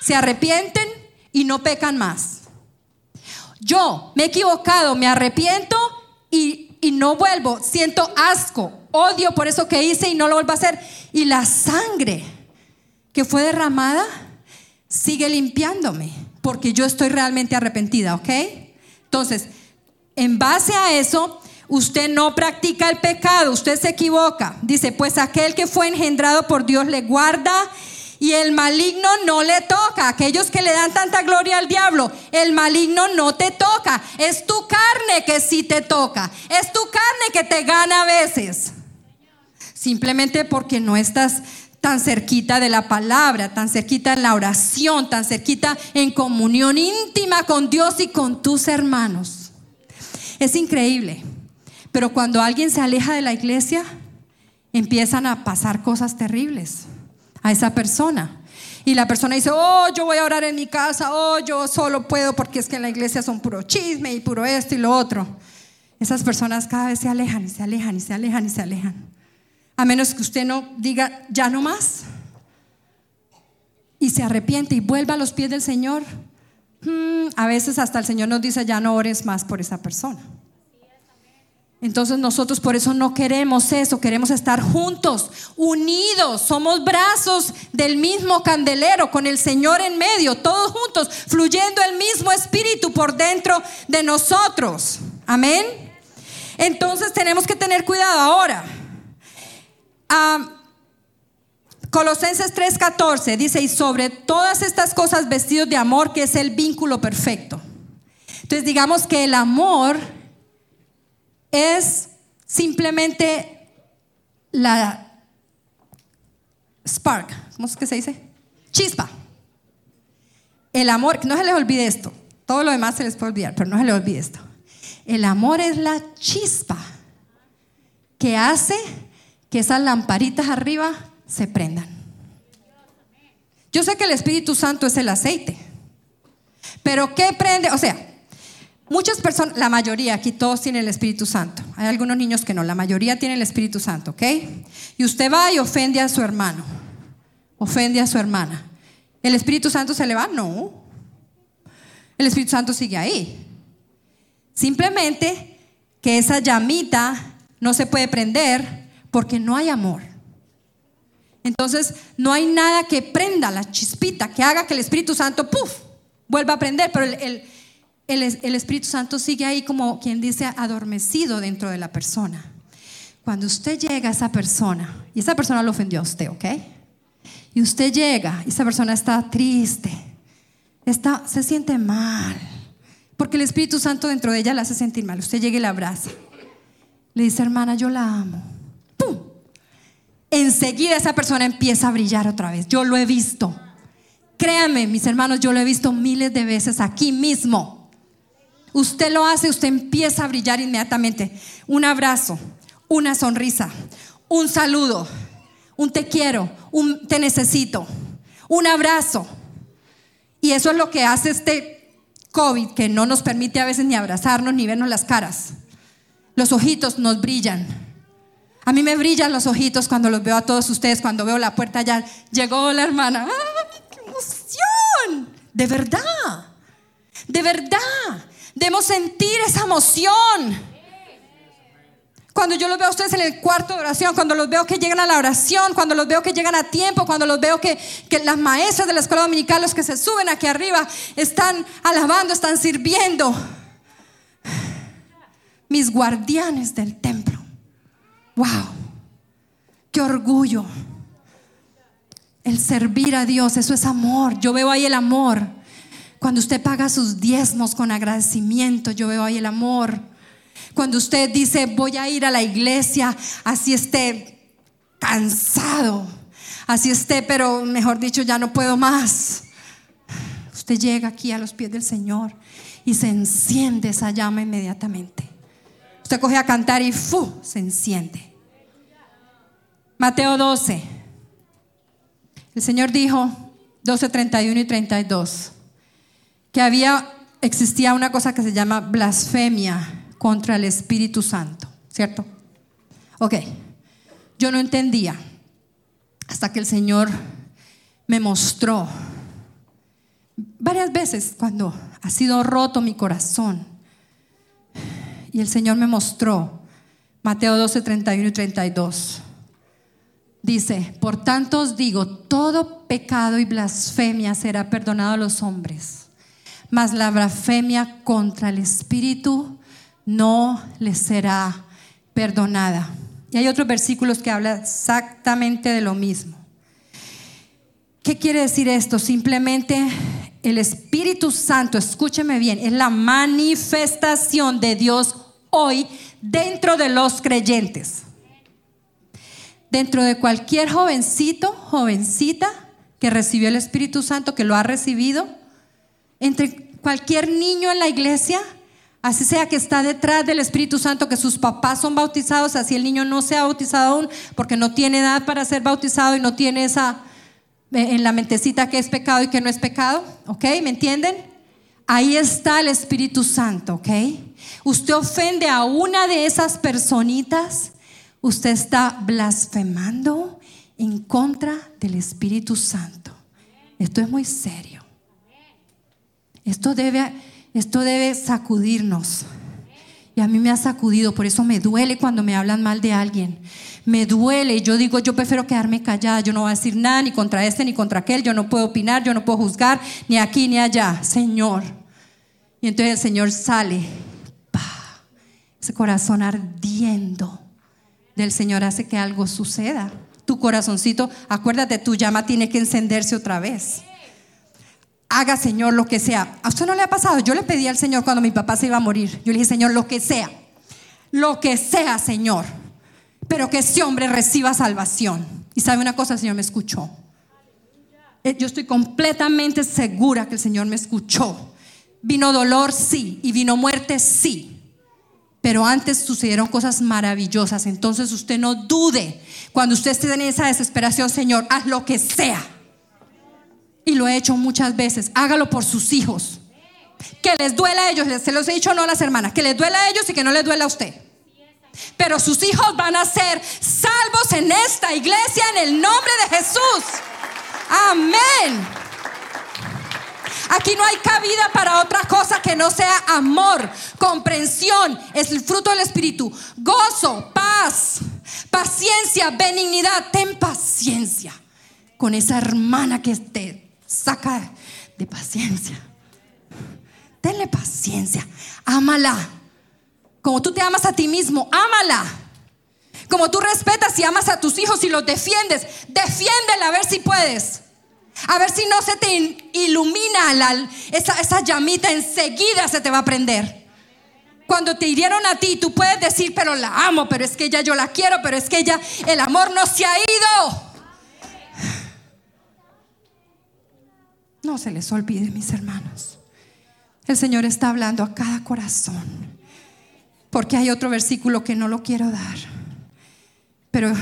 Se arrepienten y no pecan más. Yo me he equivocado, me arrepiento y, y no vuelvo. Siento asco, odio por eso que hice y no lo vuelvo a hacer. Y la sangre que fue derramada sigue limpiándome, porque yo estoy realmente arrepentida, ¿ok? Entonces, en base a eso, usted no practica el pecado, usted se equivoca. Dice, pues aquel que fue engendrado por Dios le guarda y el maligno no le toca. Aquellos que le dan tanta gloria al diablo, el maligno no te toca. Es tu carne que sí te toca. Es tu carne que te gana a veces. Simplemente porque no estás tan cerquita de la palabra, tan cerquita en la oración, tan cerquita en comunión íntima con Dios y con tus hermanos. Es increíble. Pero cuando alguien se aleja de la iglesia, empiezan a pasar cosas terribles a esa persona. Y la persona dice, oh, yo voy a orar en mi casa, oh, yo solo puedo porque es que en la iglesia son puro chisme y puro esto y lo otro. Esas personas cada vez se alejan y se alejan y se alejan y se alejan. A menos que usted no diga, ya no más. Y se arrepiente y vuelva a los pies del Señor. Hmm, a veces hasta el Señor nos dice, ya no ores más por esa persona. Entonces nosotros por eso no queremos eso, queremos estar juntos, unidos, somos brazos del mismo candelero, con el Señor en medio, todos juntos, fluyendo el mismo espíritu por dentro de nosotros. Amén. Entonces tenemos que tener cuidado ahora. Ah, Colosenses 3:14 dice, y sobre todas estas cosas vestidos de amor, que es el vínculo perfecto. Entonces digamos que el amor es simplemente la spark, ¿cómo es que se dice? Chispa. El amor, no se les olvide esto, todo lo demás se les puede olvidar, pero no se les olvide esto. El amor es la chispa que hace que esas lamparitas arriba se prendan. Yo sé que el Espíritu Santo es el aceite, pero ¿qué prende? O sea, Muchas personas, la mayoría, aquí todos tienen el Espíritu Santo. Hay algunos niños que no, la mayoría tiene el Espíritu Santo, ¿ok? Y usted va y ofende a su hermano, ofende a su hermana. ¿El Espíritu Santo se le va? No. El Espíritu Santo sigue ahí. Simplemente que esa llamita no se puede prender porque no hay amor. Entonces, no hay nada que prenda la chispita, que haga que el Espíritu Santo, puff, vuelva a prender, pero el el, Espíritu Santo sigue ahí como quien dice adormecido dentro de la persona. Cuando usted llega a esa persona, y esa persona lo ofendió a usted, ¿ok? Y usted llega, y esa persona está triste, está, se siente mal, porque el Espíritu Santo dentro de ella la hace sentir mal. Usted llega y la abraza. Le dice, hermana, yo la amo. Enseguida esa persona empieza a brillar otra vez. Yo lo he visto. Créanme, mis hermanos, yo lo he visto miles de veces aquí mismo. Usted lo hace, usted empieza a brillar inmediatamente. Un abrazo, una sonrisa, un saludo, un te quiero, un te necesito, un abrazo. Y eso es lo que hace este COVID, que no nos permite a veces ni abrazarnos ni vernos las caras. Los ojitos nos brillan. A mí me brillan los ojitos cuando los veo a todos ustedes, cuando veo la puerta ya. Llegó la hermana. ¡Ay, qué emoción! De verdad. De verdad. Debemos sentir esa emoción. Cuando yo los veo a ustedes en el cuarto de oración, cuando los veo que llegan a la oración, cuando los veo que llegan a tiempo, cuando los veo que, que las maestras de la escuela dominical, los que se suben aquí arriba, están alabando, están sirviendo. Mis guardianes del templo. ¡Wow! ¡Qué orgullo! El servir a Dios, eso es amor. Yo veo ahí el amor. Cuando usted paga sus diezmos con agradecimiento, yo veo ahí el amor. Cuando usted dice, voy a ir a la iglesia, así esté cansado, así esté, pero mejor dicho, ya no puedo más. Usted llega aquí a los pies del Señor y se enciende esa llama inmediatamente. Usted coge a cantar y ¡fu! se enciende. Mateo 12. El Señor dijo, 12, 31 y 32, que había, existía una cosa que se llama blasfemia contra el Espíritu Santo, ¿cierto? Ok, yo no entendía hasta que el Señor me mostró varias veces cuando ha sido roto mi corazón y el Señor me mostró Mateo 12, 31 y 32. Dice, por tanto os digo, todo pecado y blasfemia será perdonado a los hombres, mas la blasfemia contra el Espíritu no les será perdonada. Y hay otros versículos que hablan exactamente de lo mismo. ¿Qué quiere decir esto? Simplemente el Espíritu Santo, escúcheme bien, es la manifestación de Dios hoy dentro de los creyentes. Dentro de cualquier jovencito, jovencita que recibió el Espíritu Santo, que lo ha recibido, entre cualquier niño en la iglesia, Así sea que está detrás del Espíritu Santo, que sus papás son bautizados, así el niño no se ha bautizado aún porque no tiene edad para ser bautizado y no tiene esa eh, en la mentecita que es pecado y que no es pecado. ¿Ok? ¿Me entienden? Ahí está el Espíritu Santo, ¿ok? Usted ofende a una de esas personitas, usted está blasfemando en contra del Espíritu Santo. Esto es muy serio. Esto debe esto debe sacudirnos. Y a mí me ha sacudido, por eso me duele cuando me hablan mal de alguien. Me duele, yo digo, yo prefiero quedarme callada, yo no voy a decir nada ni contra este ni contra aquel, yo no puedo opinar, yo no puedo juzgar, ni aquí ni allá, Señor. Y entonces el Señor sale, ese corazón ardiendo del Señor hace que algo suceda. Tu corazoncito, acuérdate, tu llama tiene que encenderse otra vez haga Señor lo que sea. ¿A usted no le ha pasado? Yo le pedí al Señor cuando mi papá se iba a morir. Yo le dije, Señor, lo que sea. Lo que sea, Señor. Pero que ese hombre reciba salvación. Y sabe una cosa, el Señor me escuchó. Eh, yo estoy completamente segura que el Señor me escuchó. Vino dolor, sí. Y vino muerte, sí. Pero antes sucedieron cosas maravillosas. Entonces usted no dude. Cuando usted esté en esa desesperación, Señor, haz lo que sea y lo he hecho muchas veces. Hágalo por sus hijos. Que les duela a ellos, se los he dicho no a las hermanas, que les duela a ellos y que no les duela a usted. Pero sus hijos van a ser salvos en esta iglesia en el nombre de Jesús. Amén. Aquí no hay cabida para otra cosa que no sea amor, comprensión, es el fruto del Espíritu, gozo, paz, paciencia, benignidad. Ten paciencia con esa hermana que te saca de paciencia. Tenle paciencia. Ámala. Como tú te amas a ti mismo, ámala. Como tú respetas y amas a tus hijos y los defiendes, defiéndela a ver si puedes. A ver si no se te ilumina esa, esa llamita, enseguida se te va a prender. Cuando te hirieron a ti, tú puedes decir, pero la amo, pero es que ella yo la quiero, pero es que ella, el amor no se ha ido. No se les olvide, mis hermanos. El Señor está hablando a cada corazón. Porque hay otro versículo que no lo quiero dar. Pero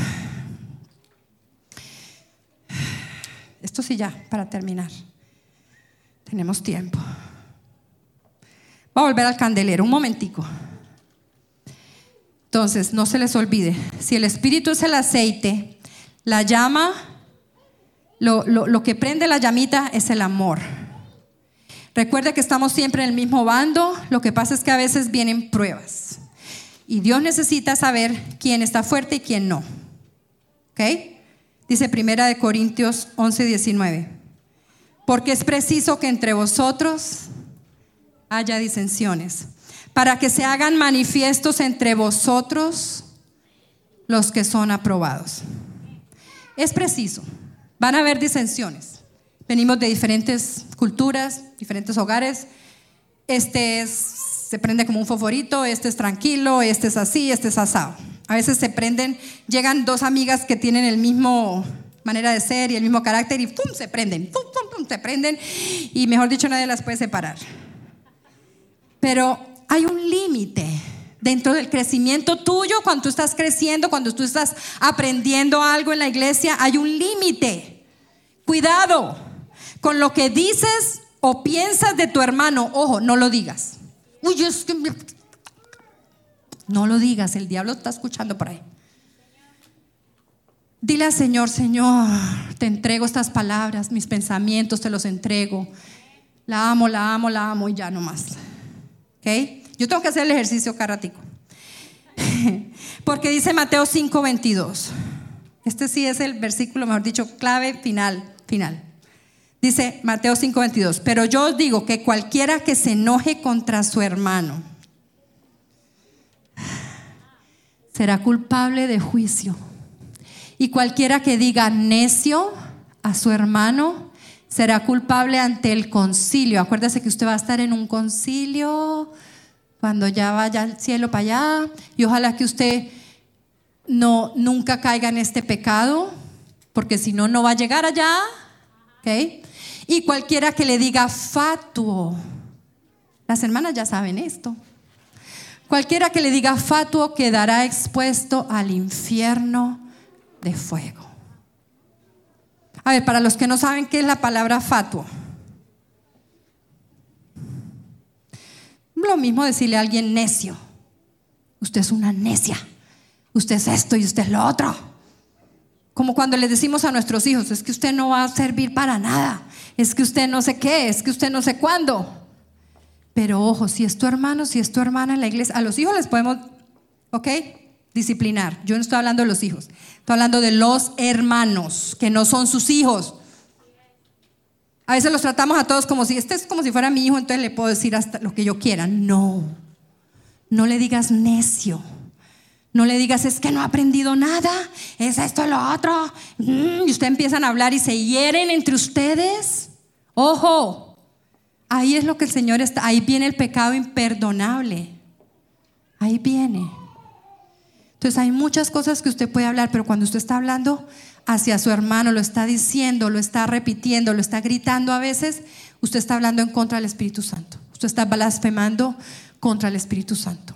esto sí ya, para terminar. Tenemos tiempo. Va a volver al candelero, un momentico. Entonces, no se les olvide, si el Espíritu es el aceite, la llama lo, que prende la llamita es el amor. Recuerde que estamos siempre en el mismo bando, lo que pasa es que a veces vienen pruebas. Y Dios necesita saber quién está fuerte y quién no. ¿Ok? Dice Primera de Corintios 11, 19. Porque es preciso que entre vosotros haya disensiones, para que se hagan manifiestos entre vosotros los que son aprobados. Es preciso. Van a haber disensiones. Venimos de diferentes culturas, diferentes hogares. Este es, se prende como un favorito, este es tranquilo, este es así, este es asado. A veces se prenden, llegan dos amigas que tienen el mismo manera de ser y el mismo carácter y ¡pum! se prenden, ¡pum, pum, pum! se prenden y mejor dicho nadie las puede separar. Pero hay un límite dentro del crecimiento tuyo, cuando tú estás creciendo, cuando tú estás aprendiendo algo en la iglesia, hay un límite. Cuidado con lo que dices o piensas de tu hermano. Ojo, no lo digas. Uy, es que No lo digas, el diablo está escuchando por ahí. Dile al Señor, Señor, te entrego estas palabras, mis pensamientos, te los entrego. La amo, la amo, la amo y ya no más. ¿Ok? Yo tengo que hacer el ejercicio cada Porque dice Mateo 5:22. Este sí es el versículo, mejor dicho, clave final, final. Dice Mateo 5:22, pero yo os digo que cualquiera que se enoje contra su hermano será culpable de juicio. Y cualquiera que diga necio a su hermano será culpable ante el concilio. Acuérdese que usted va a estar en un concilio cuando ya vaya al cielo para allá. Y ojalá que usted no nunca caiga en este pecado, porque si no, no va a llegar allá. Y cualquiera que le diga fatuo, las hermanas ya saben esto. Cualquiera que le diga fatuo quedará expuesto al infierno de fuego. A ver, para los que no saben qué es la palabra fatuo. Lo mismo decirle a alguien necio. Usted es una necia. Usted es esto y usted es lo otro. Como cuando le decimos a nuestros hijos, es que usted no va a servir para nada. Es que usted no sé qué, es que usted no sé cuándo. Pero ojo, si es tu hermano, si es tu hermana en la iglesia, a los hijos les podemos, ¿ok? Disciplinar. Yo no estoy hablando de los hijos, estoy hablando de los hermanos, que no son sus hijos. A veces los tratamos a todos como si este es como si fuera mi hijo, entonces le puedo decir hasta lo que yo quiera. No, no le digas necio. No le digas, es que no ha aprendido nada, es esto, lo otro. Mm, y ustedes empiezan a hablar y se hieren entre ustedes. Ojo, ahí es lo que el Señor está, ahí viene el pecado imperdonable. Ahí viene. Entonces hay muchas cosas que usted puede hablar, pero cuando usted está hablando, hacia su hermano, lo está diciendo, lo está repitiendo, lo está gritando a veces, usted está hablando en contra del Espíritu Santo. Usted está blasfemando contra el Espíritu Santo.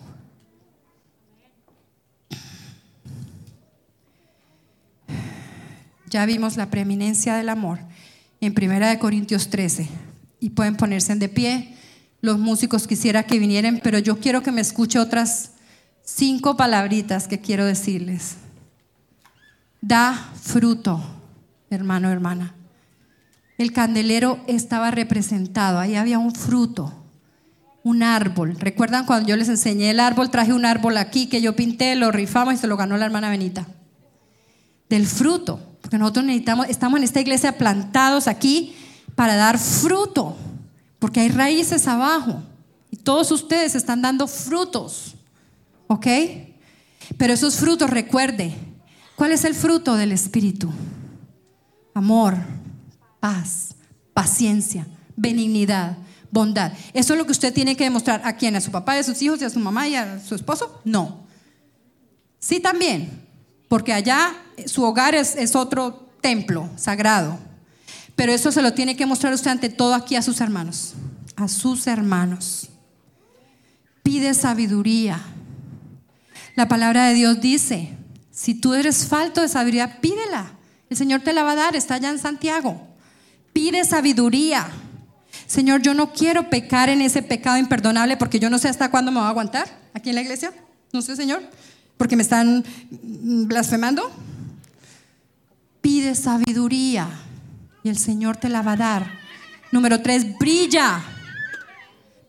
Ya vimos la preeminencia del amor en Primera de Corintios 13 y pueden ponerse de pie. Los músicos quisiera que vinieran, pero yo quiero que me escuche otras cinco palabritas que quiero decirles da fruto, hermano, hermana. El candelero estaba representado, ahí había un fruto, un árbol. ¿Recuerdan cuando yo les enseñé el árbol? Traje un árbol aquí que yo pinté, lo rifamos y se lo ganó la hermana Benita. Del fruto, porque nosotros necesitamos, estamos en esta iglesia plantados aquí para dar fruto, porque hay raíces abajo y todos ustedes están dando frutos, ¿ok? Pero esos frutos, recuerde, ¿Cuál es el fruto del Espíritu? Amor, paz, paciencia, benignidad, bondad. ¿Eso es lo que usted tiene que demostrar a quién? ¿A su papá, a sus hijos y a su mamá y a su esposo? No. Sí también, porque allá su hogar es otro templo sagrado. Pero eso se lo tiene que mostrar usted ante todo aquí a sus hermanos. A sus hermanos. Pide sabiduría. La palabra de Dios dice, si tú eres falto de sabiduría, pídela. El Señor te la va a dar, está allá en Santiago. Pide sabiduría. Señor, yo no quiero pecar en ese pecado imperdonable porque yo no sé hasta cuándo me va a aguantar aquí en la iglesia. No sé, Señor, porque me están blasfemando. Pide sabiduría y el Señor te la va a dar. Número tres, brilla.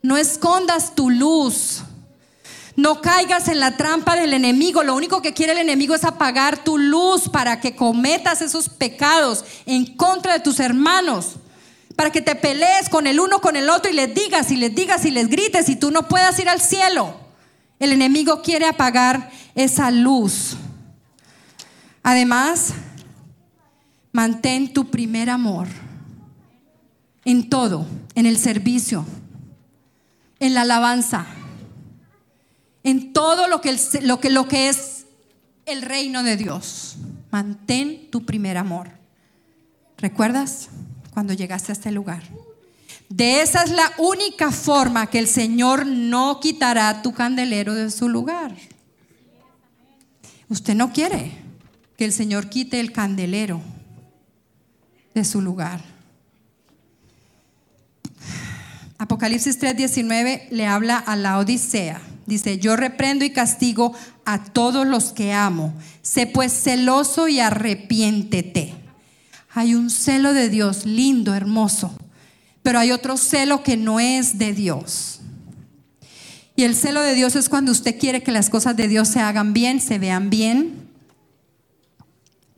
No escondas tu luz. No caigas en la trampa del enemigo. Lo único que quiere el enemigo es apagar tu luz para que cometas esos pecados en contra de tus hermanos. Para que te pelees con el uno, con el otro y les digas y les digas y les grites y tú no puedas ir al cielo. El enemigo quiere apagar esa luz. Además, mantén tu primer amor en todo, en el servicio, en la alabanza en todo lo que, que es el reino de Dios. Mantén tu primer amor. ¿Recuerdas cuando llegaste a este lugar? De esa es la única forma que el Señor no quitará tu candelero de su lugar. Usted no quiere que el Señor quite el candelero de su lugar. Apocalipsis 3:19 le habla a la Odisea. Dice, yo reprendo y castigo a todos los que amo. Sé pues celoso y arrepiéntete. Hay un celo de Dios lindo, hermoso, pero hay otro celo que no es de Dios. Y el celo de Dios es cuando usted quiere que las cosas de Dios se hagan bien, se vean bien,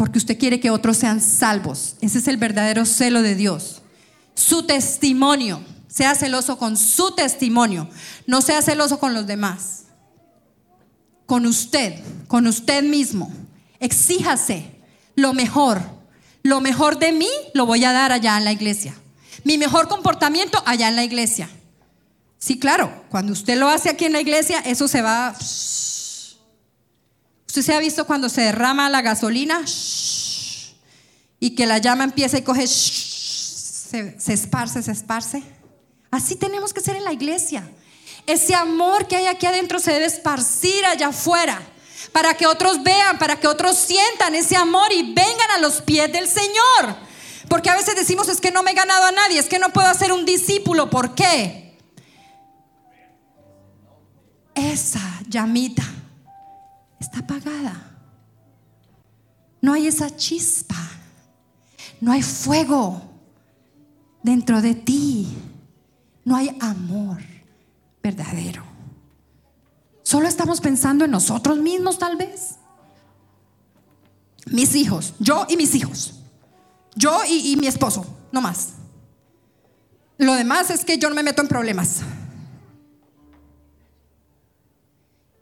porque usted quiere que otros sean salvos. Ese es el verdadero celo de Dios. Su testimonio. Sea celoso con su testimonio. No sea celoso con los demás. Con usted, con usted mismo. Exíjase lo mejor. Lo mejor de mí lo voy a dar allá en la iglesia. Mi mejor comportamiento allá en la iglesia. Sí, claro, cuando usted lo hace aquí en la iglesia, eso se va... Usted se ha visto cuando se derrama la gasolina y que la llama empieza y coge, se, se esparce, se esparce. Así tenemos que ser en la iglesia. Ese amor que hay aquí adentro se debe esparcir allá afuera para que otros vean, para que otros sientan ese amor y vengan a los pies del Señor. Porque a veces decimos es que no me he ganado a nadie, es que no puedo hacer un discípulo. ¿Por qué? Esa llamita está apagada. No hay esa chispa. No hay fuego dentro de ti no hay amor verdadero. Solo estamos pensando en nosotros mismos tal vez. Mis hijos, yo y mis hijos. Yo y, mi esposo, no más. Lo demás es que yo no me meto en problemas.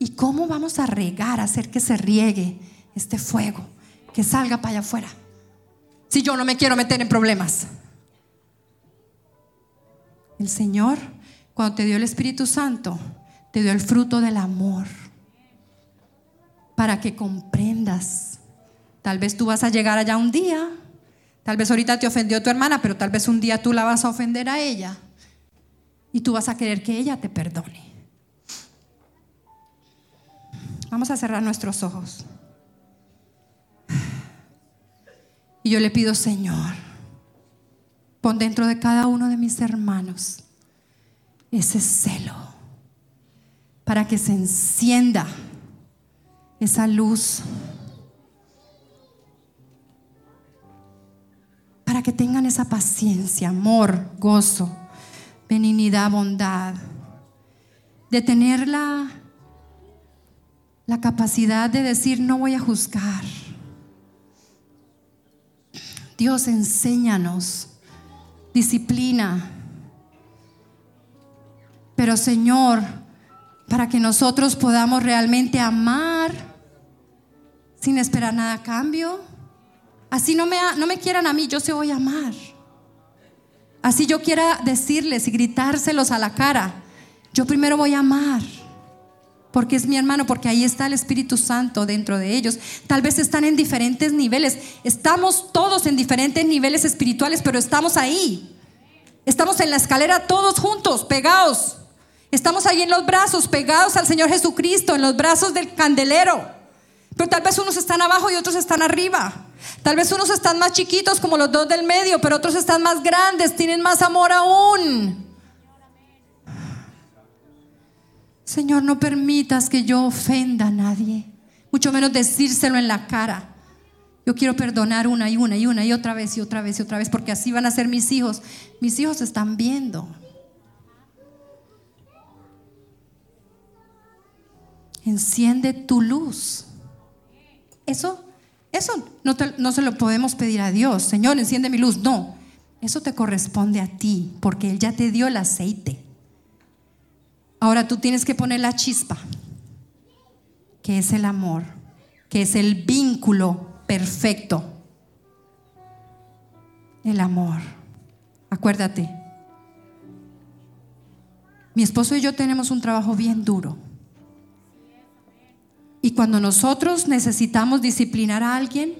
¿Y cómo vamos a regar, hacer que se riegue este fuego, que salga para allá afuera? Si yo no me quiero meter en problemas. El Señor, cuando te dio el Espíritu Santo, te dio el fruto del amor para que comprendas. Tal vez tú vas a llegar allá un día, tal vez ahorita te ofendió tu hermana, pero tal vez un día tú la vas a ofender a ella y tú vas a querer que ella te perdone. Vamos a cerrar nuestros ojos. Y yo le pido, Señor, Pon dentro de cada uno de mis hermanos ese celo para que se encienda esa luz. Para que tengan esa paciencia, amor, gozo, benignidad, bondad. De tener la, la capacidad de decir, no voy a juzgar. Dios, enséñanos disciplina. Pero Señor, para que nosotros podamos realmente amar sin esperar nada a cambio, así no me, no me quieran a mí, yo se voy a amar. Así yo quiera decirles y gritárselos a la cara, yo primero voy a amar porque es mi hermano, porque ahí está el Espíritu Santo dentro de ellos. Tal vez están en diferentes niveles. Estamos todos en diferentes niveles espirituales, pero estamos ahí. Estamos en la escalera todos juntos, pegados. Estamos ahí en los brazos, pegados al Señor Jesucristo, en los brazos del candelero. Pero tal vez unos están abajo y otros están arriba. Tal vez unos están más chiquitos como los dos del medio, pero otros están más grandes, tienen más amor aún. Señor, no permitas que yo ofenda a nadie, mucho menos decírselo en la cara. Yo quiero perdonar una y una y una y otra vez y otra vez y otra vez, porque así van a ser mis hijos. Mis hijos están viendo. Enciende tu luz. Eso, eso no, no se lo podemos pedir a Dios. Señor, enciende mi luz. No, eso te corresponde a ti, porque Él ya te dio el aceite. Ahora tú tienes que poner la chispa, que es el amor, que es el vínculo perfecto. El amor. Acuérdate, mi esposo y yo tenemos un trabajo bien duro. Y cuando nosotros necesitamos disciplinar a alguien,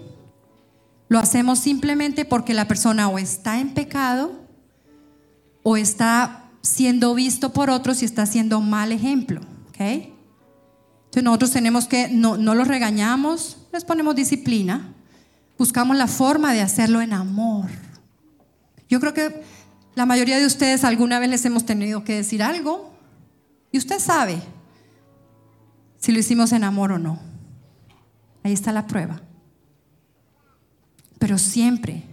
lo hacemos simplemente porque la persona o está en pecado o está siendo visto por otros y está haciendo mal ejemplo. ¿okay? Entonces nosotros tenemos que, no, no los regañamos, les ponemos disciplina, buscamos la forma de hacerlo en amor. Yo creo que la mayoría de ustedes alguna vez les hemos tenido que decir algo y usted sabe si lo hicimos en amor o no. Ahí está la prueba. Pero siempre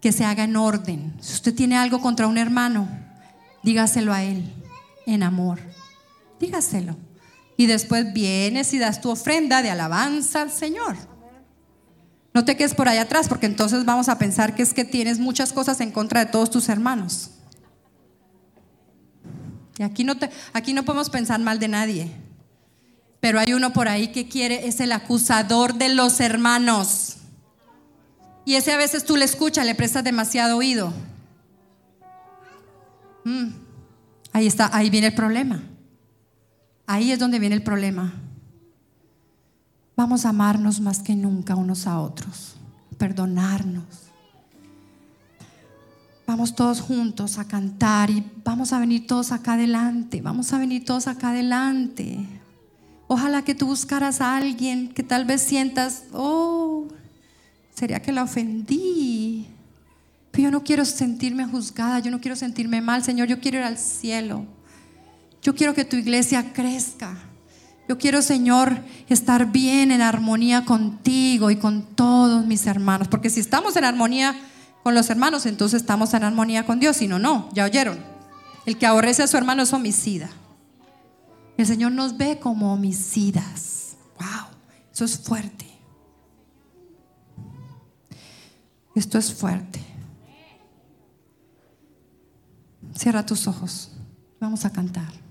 que se haga en orden. Si usted tiene algo contra un hermano, dígaselo a él en amor. Dígaselo. Y después vienes y das tu ofrenda de alabanza al Señor. No te quedes por allá atrás, porque entonces vamos a pensar que es que tienes muchas cosas en contra de todos tus hermanos. Y aquí no, te, aquí no podemos pensar mal de nadie. Pero hay uno por ahí que quiere, es el acusador de los hermanos. Y ese a veces tú le escuchas, le prestas demasiado oído. Mm, ahí está, ahí viene el problema. Ahí es donde viene el problema. Vamos a amarnos más que nunca unos a otros, perdonarnos. Vamos todos juntos a cantar y vamos a venir todos acá adelante, vamos a venir todos acá adelante. Ojalá que tú buscaras a alguien que tal vez sientas, oh, sería que la ofendí. Pero yo no quiero sentirme juzgada, yo no quiero sentirme mal, Señor, yo quiero ir al cielo. Yo quiero que tu iglesia crezca. Yo quiero, Señor, estar bien en armonía contigo y con todos mis hermanos. Porque si estamos en armonía con los hermanos, entonces estamos en armonía con Dios. Si no, no, ya oyeron. El que aborrece a su hermano es homicida. El Señor nos ve como homicidas. Wow, eso es fuerte. Esto es fuerte. Cierra tus ojos. Vamos a cantar.